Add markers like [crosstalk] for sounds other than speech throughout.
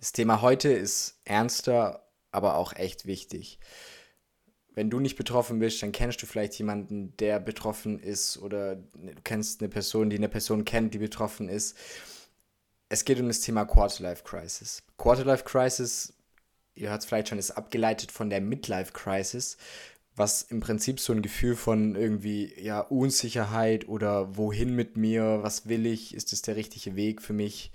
Das Thema heute ist ernster, aber auch echt wichtig. Wenn du nicht betroffen bist, dann kennst du vielleicht jemanden, der betroffen ist oder du kennst eine Person, die eine Person kennt, die betroffen ist. Es geht um das Thema Quarterlife Crisis. Quarterlife Crisis, ihr hört es vielleicht schon, ist abgeleitet von der Midlife Crisis, was im Prinzip so ein Gefühl von irgendwie ja Unsicherheit oder wohin mit mir, was will ich, ist es der richtige Weg für mich?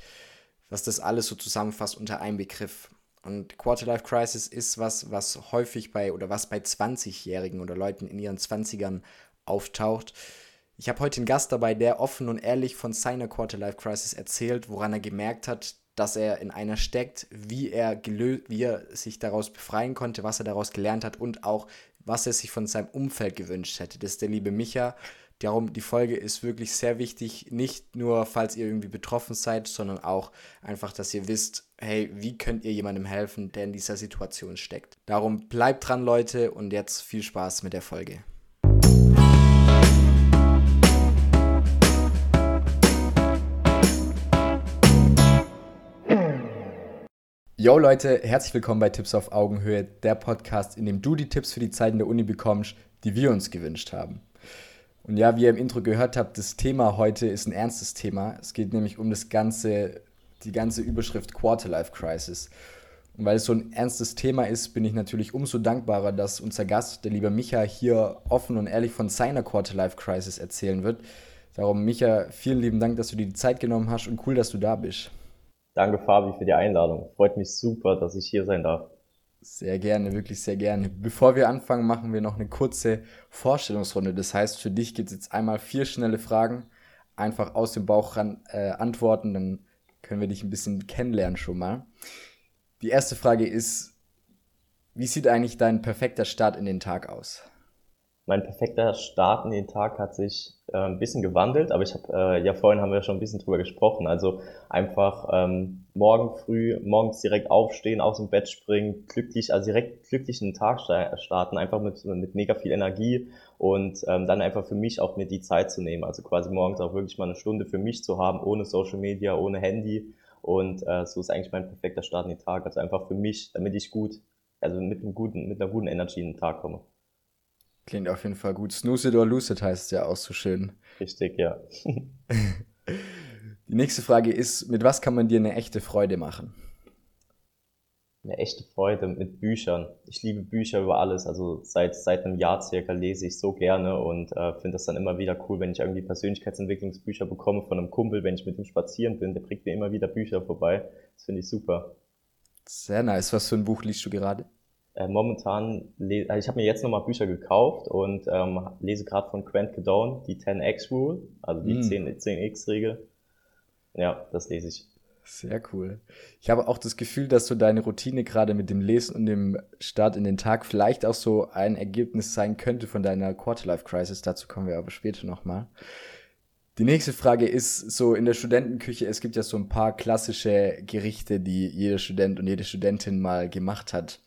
Was das alles so zusammenfasst unter einem Begriff. Und Quarterlife Crisis ist was, was häufig bei oder was bei 20-Jährigen oder Leuten in ihren 20ern auftaucht. Ich habe heute einen Gast dabei, der offen und ehrlich von seiner Quarterlife Crisis erzählt, woran er gemerkt hat, dass er in einer steckt, wie er, wie er sich daraus befreien konnte, was er daraus gelernt hat und auch, was er sich von seinem Umfeld gewünscht hätte. Das ist der liebe Micha. Darum, die Folge ist wirklich sehr wichtig, nicht nur, falls ihr irgendwie betroffen seid, sondern auch einfach, dass ihr wisst, hey, wie könnt ihr jemandem helfen, der in dieser Situation steckt. Darum bleibt dran, Leute, und jetzt viel Spaß mit der Folge. Yo Leute, herzlich willkommen bei Tipps auf Augenhöhe, der Podcast, in dem du die Tipps für die Zeiten der Uni bekommst, die wir uns gewünscht haben. Und ja, wie ihr im Intro gehört habt, das Thema heute ist ein ernstes Thema. Es geht nämlich um das ganze, die ganze Überschrift Quarterlife Crisis. Und weil es so ein ernstes Thema ist, bin ich natürlich umso dankbarer, dass unser Gast, der liebe Micha, hier offen und ehrlich von seiner Quarterlife Crisis erzählen wird. Darum, Micha, vielen lieben Dank, dass du dir die Zeit genommen hast und cool, dass du da bist. Danke, Fabi, für die Einladung. Freut mich super, dass ich hier sein darf. Sehr gerne, wirklich sehr gerne. Bevor wir anfangen, machen wir noch eine kurze Vorstellungsrunde. Das heißt, für dich gibt es jetzt einmal vier schnelle Fragen. Einfach aus dem Bauch ran, äh, antworten, dann können wir dich ein bisschen kennenlernen schon mal. Die erste Frage ist, wie sieht eigentlich dein perfekter Start in den Tag aus? Mein perfekter Start in den Tag hat sich äh, ein bisschen gewandelt, aber ich habe äh, ja vorhin haben wir schon ein bisschen drüber gesprochen. Also einfach ähm, morgen früh, morgens direkt aufstehen, aus dem Bett springen, glücklich, also direkt glücklich in den Tag starten, einfach mit, mit mega viel Energie und ähm, dann einfach für mich auch mir die Zeit zu nehmen. Also quasi morgens auch wirklich mal eine Stunde für mich zu haben, ohne Social Media, ohne Handy. Und äh, so ist eigentlich mein perfekter Start in den Tag. Also einfach für mich, damit ich gut, also mit einem guten, mit einer guten Energy in den Tag komme. Klingt auf jeden Fall gut. Snooze it or lose it heißt es ja auch so schön. Richtig, ja. [laughs] Die nächste Frage ist, mit was kann man dir eine echte Freude machen? Eine echte Freude mit Büchern. Ich liebe Bücher über alles. Also seit, seit einem Jahr circa lese ich so gerne und äh, finde das dann immer wieder cool, wenn ich irgendwie Persönlichkeitsentwicklungsbücher bekomme von einem Kumpel, wenn ich mit ihm spazieren bin. Der bringt mir immer wieder Bücher vorbei. Das finde ich super. Sehr nice. Was für ein Buch liest du gerade? Äh, momentan, also ich habe mir jetzt nochmal Bücher gekauft und ähm, lese gerade von Grant Cadone die 10x Rule, also die mm. 10, 10x-Regel. Ja, das lese ich. Sehr cool. Ich habe auch das Gefühl, dass so deine Routine gerade mit dem Lesen und dem Start in den Tag vielleicht auch so ein Ergebnis sein könnte von deiner Quarterlife Crisis. Dazu kommen wir aber später nochmal. Die nächste Frage ist so in der Studentenküche, es gibt ja so ein paar klassische Gerichte, die jeder Student und jede Studentin mal gemacht hat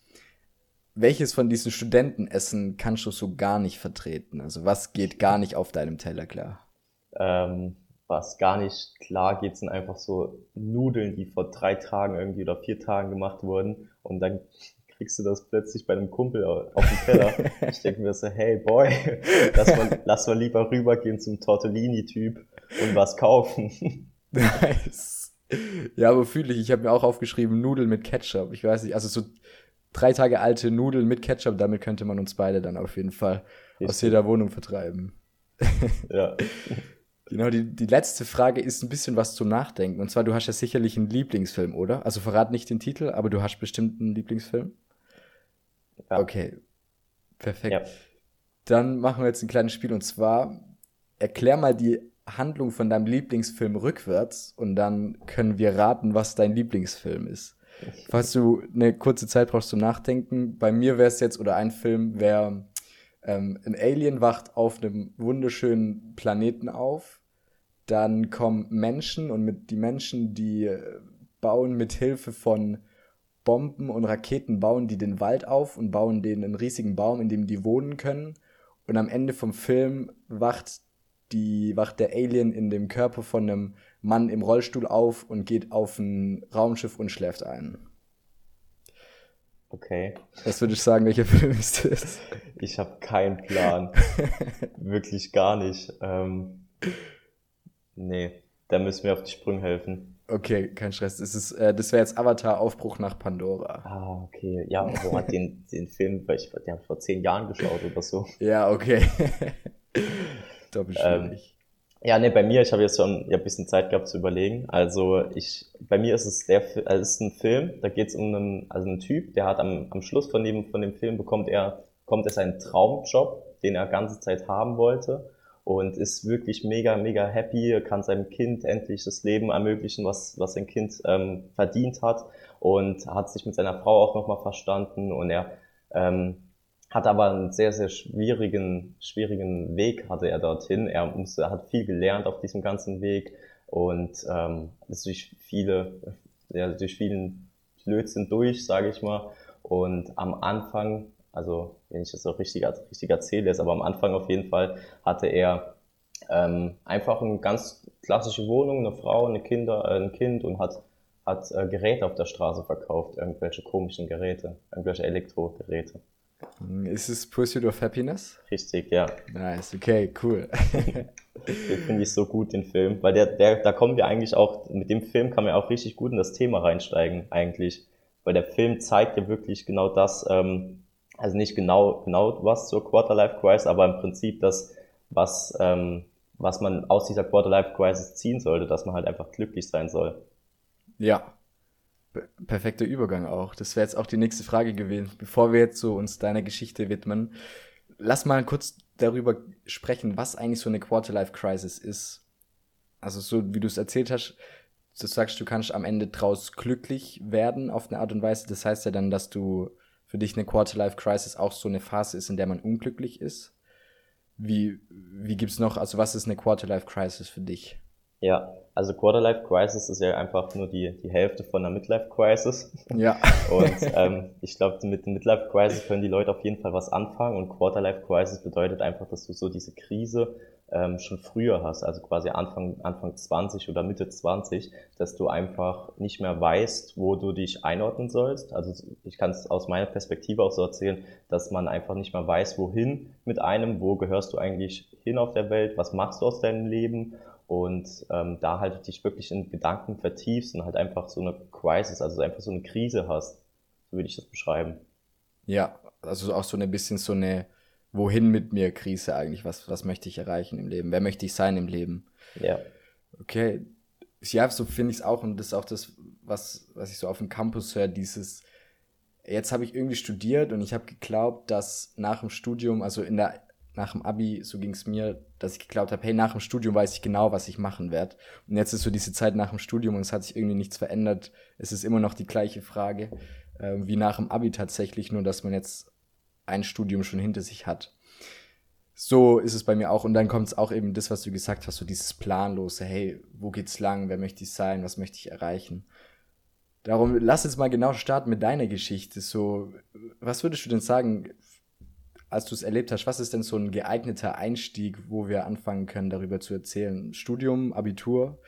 welches von diesen Studentenessen kannst du so gar nicht vertreten? Also was geht gar nicht auf deinem Teller klar? Ähm, was gar nicht klar geht, sind einfach so Nudeln, die vor drei Tagen irgendwie oder vier Tagen gemacht wurden und dann kriegst du das plötzlich bei einem Kumpel auf dem Teller. [laughs] ich denke mir so, hey Boy, lass mal, lass mal lieber rübergehen zum Tortellini-Typ und was kaufen. [laughs] nice. Ja, aber fühle ich. Ich habe mir auch aufgeschrieben, Nudeln mit Ketchup. Ich weiß nicht, also so drei Tage alte Nudeln mit Ketchup, damit könnte man uns beide dann auf jeden Fall Richtig. aus jeder Wohnung vertreiben. [laughs] Ja. genau, die, die letzte Frage ist ein bisschen was zum Nachdenken. Und zwar, du hast ja sicherlich einen Lieblingsfilm, oder? Also verrat nicht den Titel, aber du hast bestimmt einen Lieblingsfilm. Ja. Okay. Perfekt. Ja. Dann machen wir jetzt ein kleines Spiel und zwar erklär mal die Handlung von deinem Lieblingsfilm rückwärts und dann können wir raten, was dein Lieblingsfilm ist. Falls du eine kurze Zeit brauchst zum Nachdenken, bei mir wäre es jetzt, oder ein Film wäre, ähm, ein Alien wacht auf einem wunderschönen Planeten auf. Dann kommen Menschen und mit die Menschen, die äh, bauen mit Hilfe von Bomben und Raketen bauen die den Wald auf und bauen den einen riesigen Baum, in dem die wohnen können. Und am Ende vom Film wacht die wacht der Alien in dem Körper von einem Mann im Rollstuhl auf und geht auf ein Raumschiff und schläft ein. Okay. Was würde ich sagen, welcher Film ist das? Ich habe keinen Plan. [laughs] Wirklich gar nicht. Ähm, nee, da müssen wir auf die Sprünge helfen. Okay, kein Stress. Das, ist, äh, das wäre jetzt Avatar Aufbruch nach Pandora. Ah, okay. Ja, so hat den, den Film, weil ich, den habe vor zehn Jahren geschaut oder so. Ja, okay. [laughs] Doppelt schwierig. Ähm, ja, nee, bei mir, ich habe jetzt schon ja, ein bisschen Zeit gehabt zu überlegen. Also ich, bei mir ist es der, also ist ein Film, da geht es um einen, also einen Typ, der hat am, am Schluss von dem, von dem Film bekommt er, kommt er seinen Traumjob, den er ganze Zeit haben wollte und ist wirklich mega, mega happy, kann seinem Kind endlich das Leben ermöglichen, was, was sein Kind ähm, verdient hat und hat sich mit seiner Frau auch nochmal verstanden und er ähm, hat aber einen sehr, sehr schwierigen, schwierigen Weg hatte er dorthin. Er musste, hat viel gelernt auf diesem ganzen Weg und ähm, ist durch viele, ja, durch vielen Blödsinn durch, sage ich mal. Und am Anfang also wenn ich das auch richtig, richtig erzähle, ist aber am Anfang auf jeden Fall hatte er ähm, einfach eine ganz klassische Wohnung, eine Frau, eine Kinder, äh, ein Kind und hat, hat äh, Geräte auf der Straße verkauft, irgendwelche komischen Geräte, irgendwelche Elektrogeräte. Ist es Pursuit of Happiness? Richtig, ja. Nice, okay, cool. den finde ich so gut, den Film, weil der, der, da kommen wir eigentlich auch, mit dem Film kann man auch richtig gut in das Thema reinsteigen, eigentlich. Weil der Film zeigt ja wirklich genau das, ähm, also nicht genau, genau was zur Quarterlife Crisis, aber im Prinzip das, was, ähm, was man aus dieser Quarterlife Crisis ziehen sollte, dass man halt einfach glücklich sein soll. Ja. Perfekter Übergang auch. Das wäre jetzt auch die nächste Frage gewesen. Bevor wir jetzt so uns deiner Geschichte widmen, lass mal kurz darüber sprechen, was eigentlich so eine Quarterlife Crisis ist. Also so wie du es erzählt hast, du sagst, du kannst am Ende draus glücklich werden auf eine Art und Weise. Das heißt ja dann, dass du für dich eine Quarter-Life-Crisis auch so eine Phase ist, in der man unglücklich ist? Wie, wie gibt's noch, also was ist eine Quarter-Life-Crisis für dich? Ja, also Quarter-Life-Crisis ist ja einfach nur die, die Hälfte von einer Midlife-Crisis. Ja. [laughs] Und ähm, ich glaube, mit der Midlife-Crisis können die Leute auf jeden Fall was anfangen und Quarter-Life-Crisis bedeutet einfach, dass du so diese Krise ähm, schon früher hast, also quasi Anfang, Anfang 20 oder Mitte 20, dass du einfach nicht mehr weißt, wo du dich einordnen sollst. Also ich kann es aus meiner Perspektive auch so erzählen, dass man einfach nicht mehr weiß, wohin mit einem, wo gehörst du eigentlich hin auf der Welt, was machst du aus deinem Leben und ähm, da halt dich wirklich in Gedanken vertiefst und halt einfach so eine Crisis, also einfach so eine Krise hast. So würde ich das beschreiben. Ja, also auch so ein bisschen so eine wohin mit mir Krise eigentlich? Was, was möchte ich erreichen im Leben? Wer möchte ich sein im Leben? Ja. Okay. Ja, so finde ich es auch. Und das ist auch das, was, was ich so auf dem Campus höre, dieses, jetzt habe ich irgendwie studiert und ich habe geglaubt, dass nach dem Studium, also in der, nach dem Abi, so ging es mir, dass ich geglaubt habe, hey, nach dem Studium weiß ich genau, was ich machen werde. Und jetzt ist so diese Zeit nach dem Studium und es hat sich irgendwie nichts verändert. Es ist immer noch die gleiche Frage äh, wie nach dem Abi tatsächlich, nur dass man jetzt ein Studium schon hinter sich hat. So ist es bei mir auch. Und dann kommt es auch eben das, was du gesagt hast, so dieses Planlose, hey, wo geht's lang, wer möchte ich sein, was möchte ich erreichen? Darum, lass jetzt mal genau starten mit deiner Geschichte. So, was würdest du denn sagen, als du es erlebt hast, was ist denn so ein geeigneter Einstieg, wo wir anfangen können, darüber zu erzählen? Studium, Abitur?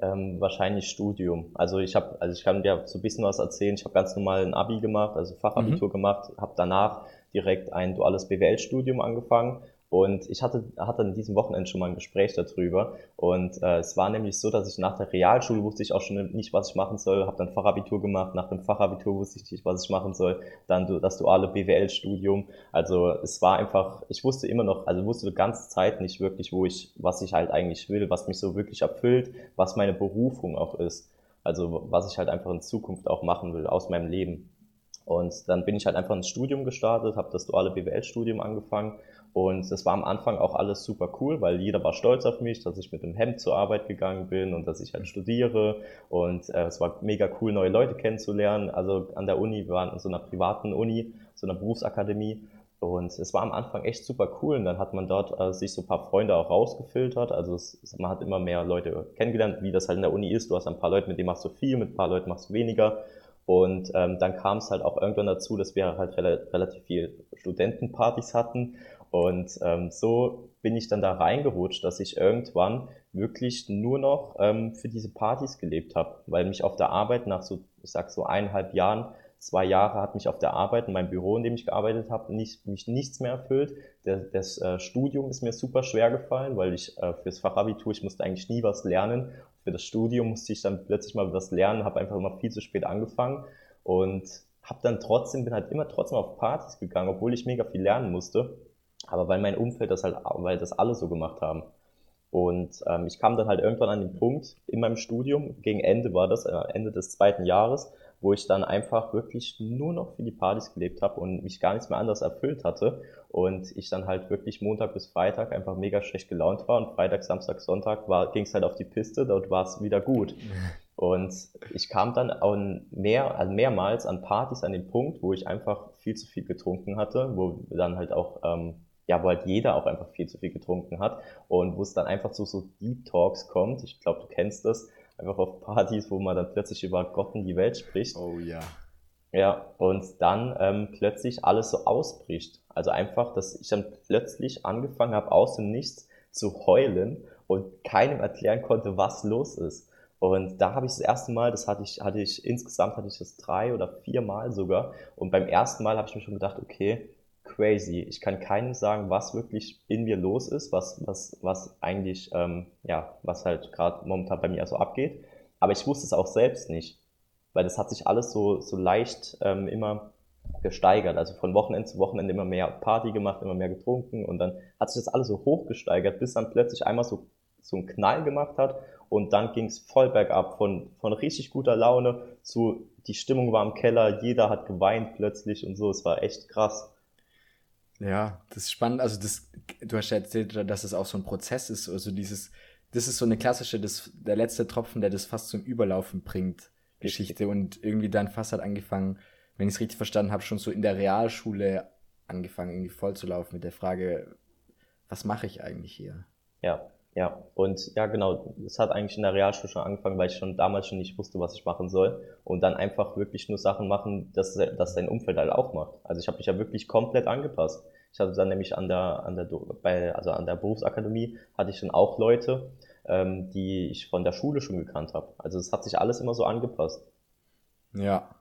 Ähm, wahrscheinlich Studium. Also ich habe, also ich kann dir so ein bisschen was erzählen. Ich habe ganz normal ein Abi gemacht, also Fachabitur mhm. gemacht, habe danach direkt ein duales BWL-Studium angefangen und ich hatte, hatte an diesem Wochenende schon mal ein Gespräch darüber. Und äh, es war nämlich so, dass ich nach der Realschule wusste ich auch schon nicht, was ich machen soll, habe dann Fachabitur gemacht. Nach dem Fachabitur wusste ich nicht, was ich machen soll. Dann das duale BWL-Studium. Also es war einfach, ich wusste immer noch, also wusste die ganze Zeit nicht wirklich, wo ich, was ich halt eigentlich will, was mich so wirklich erfüllt, was meine Berufung auch ist. Also was ich halt einfach in Zukunft auch machen will aus meinem Leben. Und dann bin ich halt einfach ins Studium gestartet, habe das duale BWL-Studium angefangen und das war am Anfang auch alles super cool, weil jeder war stolz auf mich, dass ich mit dem Hemd zur Arbeit gegangen bin und dass ich halt studiere. Und äh, es war mega cool, neue Leute kennenzulernen. Also an der Uni, wir waren in so einer privaten Uni, so einer Berufsakademie. Und es war am Anfang echt super cool. Und dann hat man dort äh, sich so ein paar Freunde auch rausgefiltert. Also es, man hat immer mehr Leute kennengelernt, wie das halt in der Uni ist. Du hast ein paar Leute, mit denen machst du viel, mit ein paar Leuten machst du weniger. Und ähm, dann kam es halt auch irgendwann dazu, dass wir halt rel relativ viel Studentenpartys hatten Und ähm, so bin ich dann da reingerutscht, dass ich irgendwann wirklich nur noch ähm, für diese Partys gelebt habe, weil mich auf der Arbeit nach so, ich sag so eineinhalb Jahren, zwei Jahre hat mich auf der Arbeit in meinem Büro, in dem ich gearbeitet habe, nicht, mich nichts mehr erfüllt. Der, das äh, Studium ist mir super schwer gefallen, weil ich äh, fürs Fachabitur, ich musste eigentlich nie was lernen. Für das Studium musste ich dann plötzlich mal was lernen, habe einfach immer viel zu spät angefangen und habe dann trotzdem, bin halt immer trotzdem auf Partys gegangen, obwohl ich mega viel lernen musste. Aber weil mein Umfeld das halt, weil das alle so gemacht haben. Und ähm, ich kam dann halt irgendwann an den Punkt in meinem Studium, gegen Ende war das, äh, Ende des zweiten Jahres, wo ich dann einfach wirklich nur noch für die Partys gelebt habe und mich gar nichts mehr anders erfüllt hatte. Und ich dann halt wirklich Montag bis Freitag einfach mega schlecht gelaunt war und Freitag, Samstag, Sonntag ging es halt auf die Piste, dort war es wieder gut. [laughs] Und ich kam dann auch mehr, mehrmals an Partys an den Punkt, wo ich einfach viel zu viel getrunken hatte, wo dann halt auch ähm, ja, wo halt jeder auch einfach viel zu viel getrunken hat und wo es dann einfach zu so Deep Talks kommt. Ich glaube, du kennst das. Einfach auf Partys, wo man dann plötzlich über Gott und die Welt spricht. Oh ja. Ja, und dann ähm, plötzlich alles so ausbricht. Also einfach, dass ich dann plötzlich angefangen habe, aus dem Nichts zu heulen und keinem erklären konnte, was los ist. Und da habe ich das erste Mal, das hatte ich, hatte ich, insgesamt hatte ich das drei oder vier Mal sogar. Und beim ersten Mal habe ich mir schon gedacht, okay, crazy. Ich kann keinem sagen, was wirklich in mir los ist, was, was, was eigentlich, ähm, ja, was halt gerade momentan bei mir so abgeht. Aber ich wusste es auch selbst nicht, weil das hat sich alles so, so leicht ähm, immer gesteigert. Also von Wochenende zu Wochenende immer mehr Party gemacht, immer mehr getrunken und dann hat sich das alles so hochgesteigert, bis dann plötzlich einmal so, so einen Knall gemacht hat und dann ging es voll bergab von, von richtig guter Laune zu die Stimmung war im Keller, jeder hat geweint plötzlich und so. Es war echt krass. Ja, das ist spannend. Also das, du hast ja erzählt, dass es auch so ein Prozess ist. Also dieses, das ist so eine klassische, das, der letzte Tropfen, der das fast zum Überlaufen bringt, Geschichte. Und irgendwie dann fast hat angefangen, wenn ich es richtig verstanden habe, schon so in der Realschule angefangen, irgendwie voll zu laufen mit der Frage, was mache ich eigentlich hier? Ja, ja. Und ja, genau, es hat eigentlich in der Realschule schon angefangen, weil ich schon damals schon nicht wusste, was ich machen soll. Und dann einfach wirklich nur Sachen machen, dass, dass dein Umfeld halt auch macht. Also ich habe mich ja wirklich komplett angepasst. Ich hatte dann nämlich an der, an der, bei, also an der Berufsakademie hatte ich dann auch Leute, ähm, die ich von der Schule schon gekannt habe. Also es hat sich alles immer so angepasst. Ja.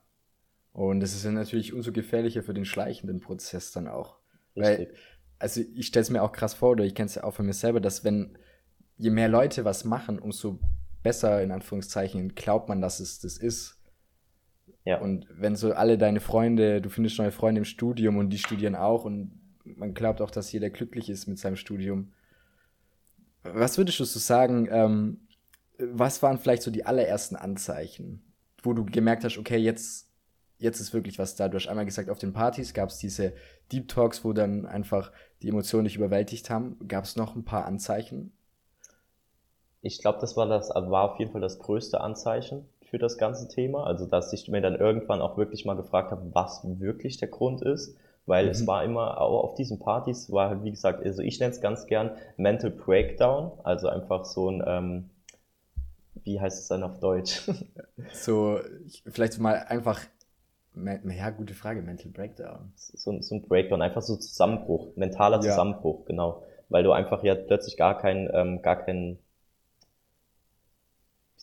Und es ist ja natürlich umso gefährlicher für den schleichenden Prozess dann auch. Richtig. Weil, also ich stelle es mir auch krass vor, oder ich kenne es ja auch von mir selber, dass wenn je mehr Leute was machen, umso besser, in Anführungszeichen, glaubt man, dass es das ist. Ja. Und wenn so alle deine Freunde, du findest neue Freunde im Studium und die studieren auch und man glaubt auch, dass jeder glücklich ist mit seinem Studium. Was würdest du so sagen, ähm, was waren vielleicht so die allerersten Anzeichen, wo du gemerkt hast, okay, jetzt, jetzt ist wirklich was da. Du hast einmal gesagt, auf den Partys gab es diese Deep Talks, wo dann einfach die Emotionen dich überwältigt haben. Gab es noch ein paar Anzeichen? Ich glaube, das war das, war auf jeden Fall das größte Anzeichen für das ganze Thema. Also, dass ich mir dann irgendwann auch wirklich mal gefragt habe, was wirklich der Grund ist weil mhm. es war immer, auch auf diesen Partys war halt, wie gesagt, also ich nenne es ganz gern Mental Breakdown, also einfach so ein, ähm, wie heißt es dann auf Deutsch? [laughs] so, vielleicht mal einfach, ja, gute Frage, Mental Breakdown. So, so ein Breakdown, einfach so Zusammenbruch, mentaler Zusammenbruch, ja. genau, weil du einfach ja plötzlich gar keinen, ähm, gar keinen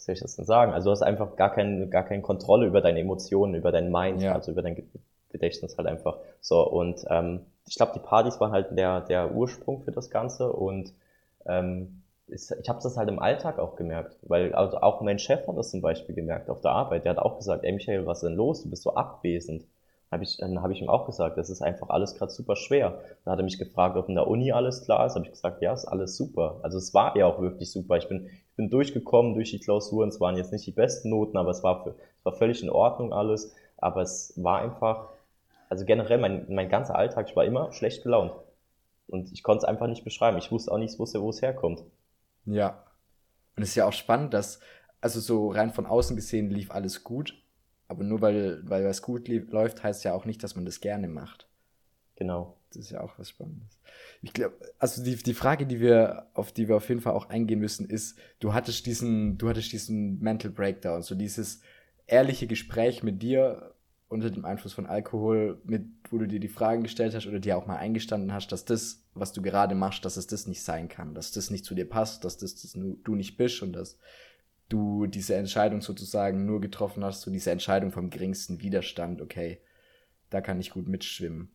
soll ich das denn sagen? Also du hast einfach gar keine, gar keine Kontrolle über deine Emotionen, über dein Mind, ja. also über dein Gedächtnis halt einfach. So, und ähm, ich glaube, die Partys waren halt der, der Ursprung für das Ganze und ähm, ist, ich habe das halt im Alltag auch gemerkt, weil also auch mein Chef hat das zum Beispiel gemerkt auf der Arbeit. Der hat auch gesagt, ey Michael, was ist denn los? Du bist so abwesend. Hab ich, dann habe ich ihm auch gesagt, das ist einfach alles gerade super schwer. Dann hat er mich gefragt, ob in der Uni alles klar ist. Habe ich gesagt, ja, ist alles super. Also es war ja auch wirklich super. Ich bin, ich bin durchgekommen durch die Klausuren. Es waren jetzt nicht die besten Noten, aber es war, für, es war völlig in Ordnung alles. Aber es war einfach also generell mein, mein ganzer Alltag, ich war immer schlecht gelaunt. Und ich konnte es einfach nicht beschreiben. Ich wusste auch nicht, wo es herkommt. Ja. Und es ist ja auch spannend, dass, also so rein von außen gesehen lief alles gut. Aber nur weil, weil was gut läuft, heißt ja auch nicht, dass man das gerne macht. Genau. Das ist ja auch was Spannendes. Ich glaube, also die, die Frage, die wir, auf die wir auf jeden Fall auch eingehen müssen, ist, du hattest diesen, du hattest diesen Mental Breakdown, so dieses ehrliche Gespräch mit dir, unter dem Einfluss von Alkohol, mit, wo du dir die Fragen gestellt hast oder dir auch mal eingestanden hast, dass das, was du gerade machst, dass es das nicht sein kann, dass das nicht zu dir passt, dass das, das du nicht bist und dass du diese Entscheidung sozusagen nur getroffen hast, so diese Entscheidung vom geringsten Widerstand, okay, da kann ich gut mitschwimmen.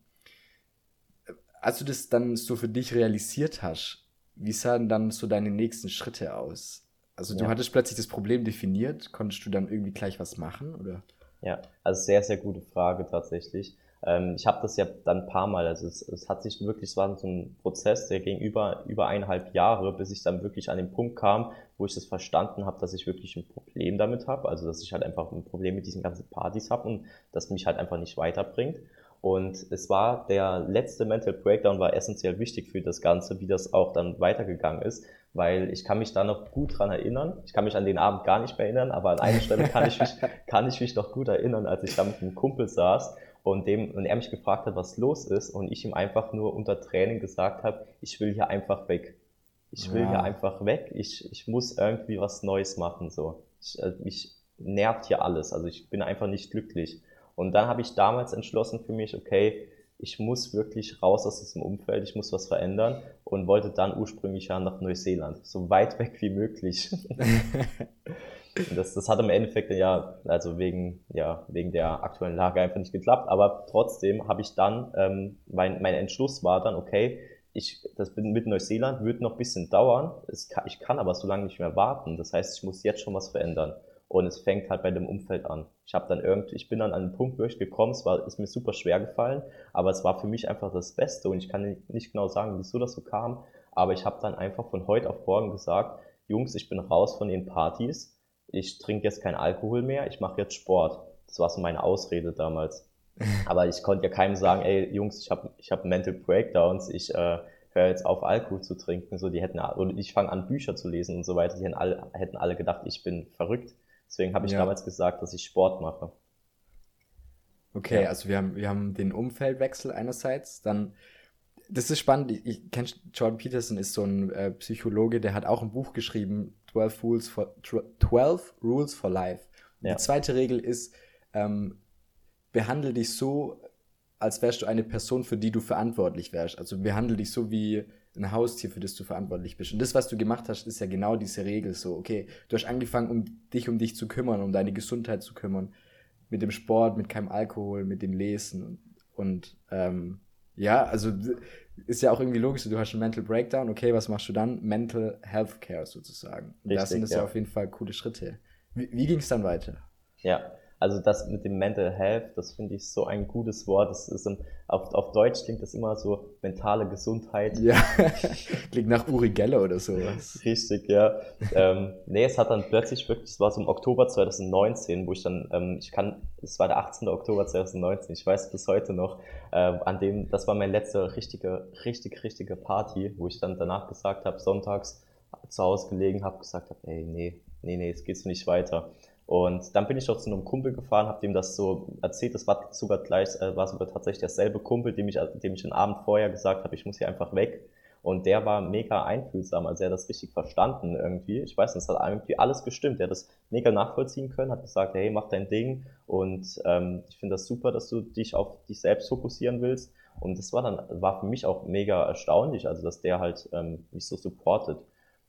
Als du das dann so für dich realisiert hast, wie sahen dann so deine nächsten Schritte aus? Also du ja. hattest plötzlich das Problem definiert, konntest du dann irgendwie gleich was machen, oder? Ja, also sehr, sehr gute Frage tatsächlich. Ähm, ich habe das ja dann ein paar Mal, also es, es hat sich wirklich, es war so ein Prozess, der ging über, über eineinhalb Jahre, bis ich dann wirklich an den Punkt kam, wo ich das verstanden habe, dass ich wirklich ein Problem damit habe, also dass ich halt einfach ein Problem mit diesen ganzen Partys habe und das mich halt einfach nicht weiterbringt. Und es war der letzte Mental Breakdown war essentiell wichtig für das Ganze, wie das auch dann weitergegangen ist, weil ich kann mich da noch gut dran erinnern. Ich kann mich an den Abend gar nicht mehr erinnern, aber an einer Stelle kann ich mich, [laughs] kann ich mich noch gut erinnern, als ich da mit einem Kumpel saß und dem, und er mich gefragt hat, was los ist und ich ihm einfach nur unter Tränen gesagt habe, ich will hier einfach weg. Ich will ja. hier einfach weg. Ich, ich muss irgendwie was Neues machen, so. Ich, äh, mich nervt hier alles. Also ich bin einfach nicht glücklich. Und dann habe ich damals entschlossen für mich, okay, ich muss wirklich raus aus diesem Umfeld, ich muss was verändern und wollte dann ursprünglich ja nach Neuseeland, so weit weg wie möglich. [laughs] [laughs] das, das hat im Endeffekt ja, also wegen, ja, wegen der aktuellen Lage einfach nicht geklappt, aber trotzdem habe ich dann, ähm, mein, mein Entschluss war dann, okay, ich, das mit Neuseeland wird noch ein bisschen dauern, kann, ich kann aber so lange nicht mehr warten, das heißt, ich muss jetzt schon was verändern. Und es fängt halt bei dem Umfeld an. Ich habe dann irgendwie, ich bin dann an einen Punkt durchgekommen, es war, ist mir super schwer gefallen, aber es war für mich einfach das Beste. Und ich kann nicht genau sagen, wieso das so kam, aber ich habe dann einfach von heute auf morgen gesagt, Jungs, ich bin raus von den Partys, ich trinke jetzt keinen Alkohol mehr, ich mache jetzt Sport. Das war so meine Ausrede damals. [laughs] Aber ich konnte ja keinem sagen, ey Jungs, ich habe ich hab Mental Breakdowns, ich äh, höre jetzt auf Alkohol zu trinken, so die hätten oder ich fange an Bücher zu lesen und so weiter, die hätten alle, hätten alle gedacht, ich bin verrückt. Deswegen habe ich ja. damals gesagt, dass ich Sport mache. Okay, ja. also wir haben, wir haben den Umfeldwechsel einerseits, dann, das ist spannend, ich, ich kenne Jordan Peterson, ist so ein äh, Psychologe, der hat auch ein Buch geschrieben, 12 Rules for, 12 Rules for Life. Ja. Die zweite Regel ist, ähm, behandle dich so, als wärst du eine Person, für die du verantwortlich wärst. Also behandle dich so wie ein Haustier, für das du verantwortlich bist. Und das, was du gemacht hast, ist ja genau diese Regel so. Okay, du hast angefangen, um dich um dich zu kümmern, um deine Gesundheit zu kümmern. Mit dem Sport, mit keinem Alkohol, mit dem Lesen. Und, und ähm, ja, also ist ja auch irgendwie logisch, du hast einen Mental Breakdown, okay, was machst du dann? Mental Health Care sozusagen. Richtig, das sind das ja. ja auf jeden Fall coole Schritte. Wie, wie ging es dann weiter? Ja, also das mit dem Mental Health, das finde ich so ein gutes Wort. Das ist ein, auf, auf Deutsch klingt das immer so mentale Gesundheit. Ja, [laughs] klingt nach Uri Geller oder sowas. Richtig, ja. ähm, nee, es hat dann plötzlich wirklich, es war so im Oktober 2019, wo ich dann, ähm, ich kann, es war der 18. Oktober 2019, ich weiß bis heute noch, äh, an dem, das war meine letzte richtige, richtig, richtige Party, wo ich dann danach gesagt habe, sonntags zu Hause gelegen habe, gesagt habe, ey, nee, nee, nee, es geht so nicht weiter. Und dann bin ich doch zu einem Kumpel gefahren, habe dem das so erzählt. Das war sogar gleich, äh, war sogar tatsächlich derselbe Kumpel, dem ich, dem ich den Abend vorher gesagt habe, ich muss hier einfach weg. Und der war mega einfühlsam, also er hat das richtig verstanden irgendwie. Ich weiß nicht, es hat irgendwie alles gestimmt. Er hat das mega nachvollziehen können, hat gesagt, hey, mach dein Ding. Und ähm, ich finde das super, dass du dich auf dich selbst fokussieren willst. Und das war dann, war für mich auch mega erstaunlich, also dass der halt ähm, mich so supportet.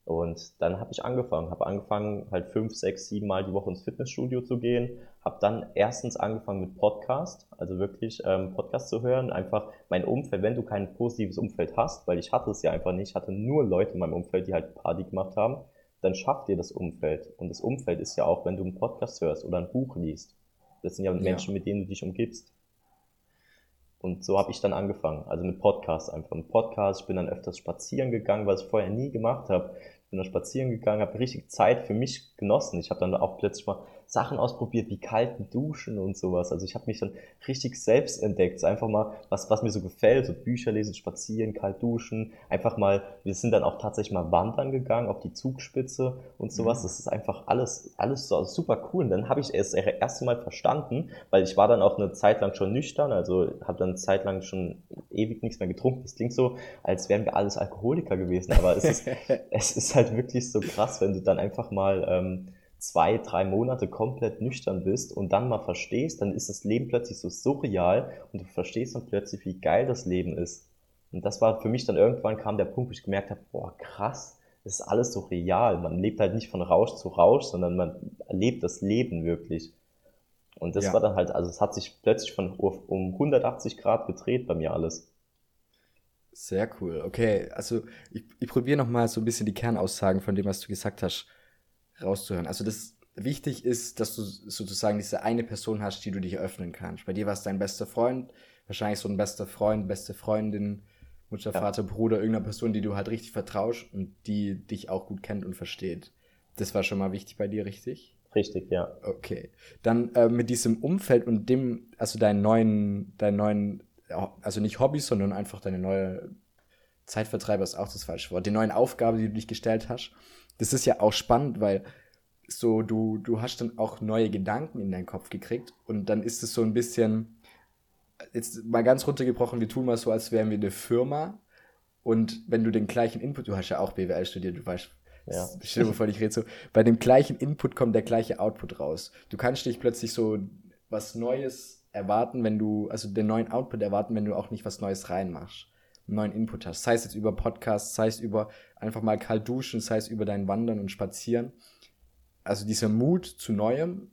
Und dann habe ich angefangen, habe angefangen, halt fünf, sechs, sieben Mal die Woche ins Fitnessstudio zu gehen. Habe dann erstens angefangen mit Podcast, also wirklich ähm, Podcast zu hören. Einfach mein Umfeld, wenn du kein positives Umfeld hast, weil ich hatte es ja einfach nicht, ich hatte nur Leute in meinem Umfeld, die halt Party gemacht haben, dann schafft dir das Umfeld. Und das Umfeld ist ja auch, wenn du einen Podcast hörst oder ein Buch liest. Das sind ja, ja. Menschen, mit denen du dich umgibst. Und so habe ich dann angefangen, also mit Podcasts einfach. Mit Podcasts, ich bin dann öfters spazieren gegangen, was ich vorher nie gemacht habe bin da spazieren gegangen, habe richtig Zeit für mich genossen. Ich habe dann auch plötzlich mal Sachen ausprobiert, wie kalten Duschen und sowas. Also ich habe mich dann richtig selbst entdeckt. Einfach mal, was, was mir so gefällt, so Bücher lesen, spazieren, kalt duschen. Einfach mal, wir sind dann auch tatsächlich mal wandern gegangen auf die Zugspitze und sowas. Mhm. Das ist einfach alles, alles so super cool. Und dann habe ich es das erste Mal verstanden, weil ich war dann auch eine Zeit lang schon nüchtern, also habe dann eine Zeit lang schon ewig nichts mehr getrunken. Das klingt so, als wären wir alles Alkoholiker gewesen, aber es ist, [laughs] es ist halt wirklich so krass, wenn du dann einfach mal ähm, zwei, drei Monate komplett nüchtern bist und dann mal verstehst, dann ist das Leben plötzlich so surreal und du verstehst dann plötzlich, wie geil das Leben ist. Und das war für mich dann irgendwann kam der Punkt, wo ich gemerkt habe, boah, krass, das ist alles so real. Man lebt halt nicht von Rausch zu Rausch, sondern man erlebt das Leben wirklich. Und das ja. war dann halt, also es hat sich plötzlich von um 180 Grad gedreht bei mir alles. Sehr cool. Okay, also ich, ich probiere nochmal so ein bisschen die Kernaussagen von dem, was du gesagt hast, rauszuhören. Also das wichtig ist, dass du sozusagen diese eine Person hast, die du dich öffnen kannst. Bei dir war es dein bester Freund, wahrscheinlich so ein bester Freund, beste Freundin, Mutter, ja. Vater, Bruder, irgendeine Person, die du halt richtig vertraust und die dich auch gut kennt und versteht. Das war schon mal wichtig bei dir, richtig? Richtig, ja. Okay. Dann äh, mit diesem Umfeld und dem, also deinen neuen, deinen neuen, also nicht Hobbys, sondern einfach deine neue Zeitvertreiber ist auch das falsche Wort, die neuen Aufgaben, die du dich gestellt hast. Das ist ja auch spannend, weil so du, du hast dann auch neue Gedanken in deinen Kopf gekriegt und dann ist es so ein bisschen, jetzt mal ganz runtergebrochen, wir tun mal so, als wären wir eine Firma. Und wenn du den gleichen Input, du hast ja auch BWL studiert, du weißt, ja. stell dir vor, ich rede so, bei dem gleichen Input kommt der gleiche Output raus. Du kannst dich plötzlich so was Neues erwarten, wenn du, also den neuen Output erwarten, wenn du auch nicht was Neues reinmachst. Einen neuen Input hast. Sei es jetzt über Podcasts, sei es über einfach mal kalt duschen, sei es über dein Wandern und Spazieren. Also dieser Mut zu Neuem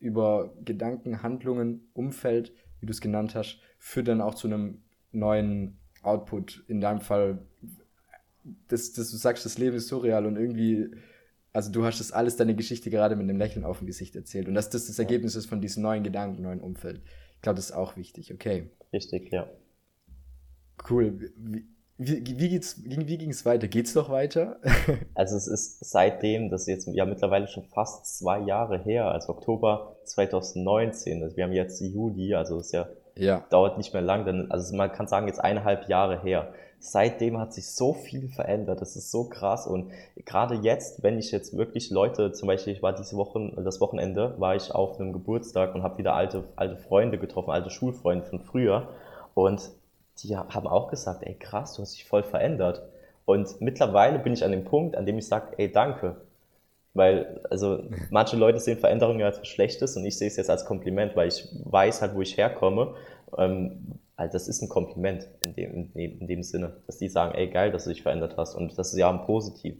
über Gedanken, Handlungen, Umfeld, wie du es genannt hast, führt dann auch zu einem neuen Output. In deinem Fall, dass, dass du sagst, das Leben ist surreal und irgendwie, also du hast das alles, deine Geschichte gerade mit einem Lächeln auf dem Gesicht erzählt. Und dass das das Ergebnis ist von diesem neuen Gedanken, neuen Umfeld. Ich glaube, das ist auch wichtig, okay. Richtig, ja. Cool. Wie, wie, wie, geht's, wie ging es weiter? Geht's noch weiter? [laughs] also es ist seitdem, das ist jetzt ja mittlerweile schon fast zwei Jahre her, also Oktober 2019. Also wir haben jetzt Juli, also es ja, ja. dauert nicht mehr lang, denn also man kann sagen jetzt eineinhalb Jahre her. Seitdem hat sich so viel verändert, das ist so krass und gerade jetzt, wenn ich jetzt wirklich Leute, zum Beispiel ich war diese Woche, das Wochenende, war ich auf einem Geburtstag und habe wieder alte, alte Freunde getroffen, alte Schulfreunde von früher und die haben auch gesagt, ey krass, du hast dich voll verändert. Und mittlerweile bin ich an dem Punkt, an dem ich sage, ey danke. Weil, also manche Leute sehen Veränderungen als was Schlechtes und ich sehe es jetzt als Kompliment, weil ich weiß halt, wo ich herkomme. Ähm, also das ist ein Kompliment in dem, in, dem Sinne, dass die sagen, ey geil, dass du dich verändert hast und das ist ja ein Positiv.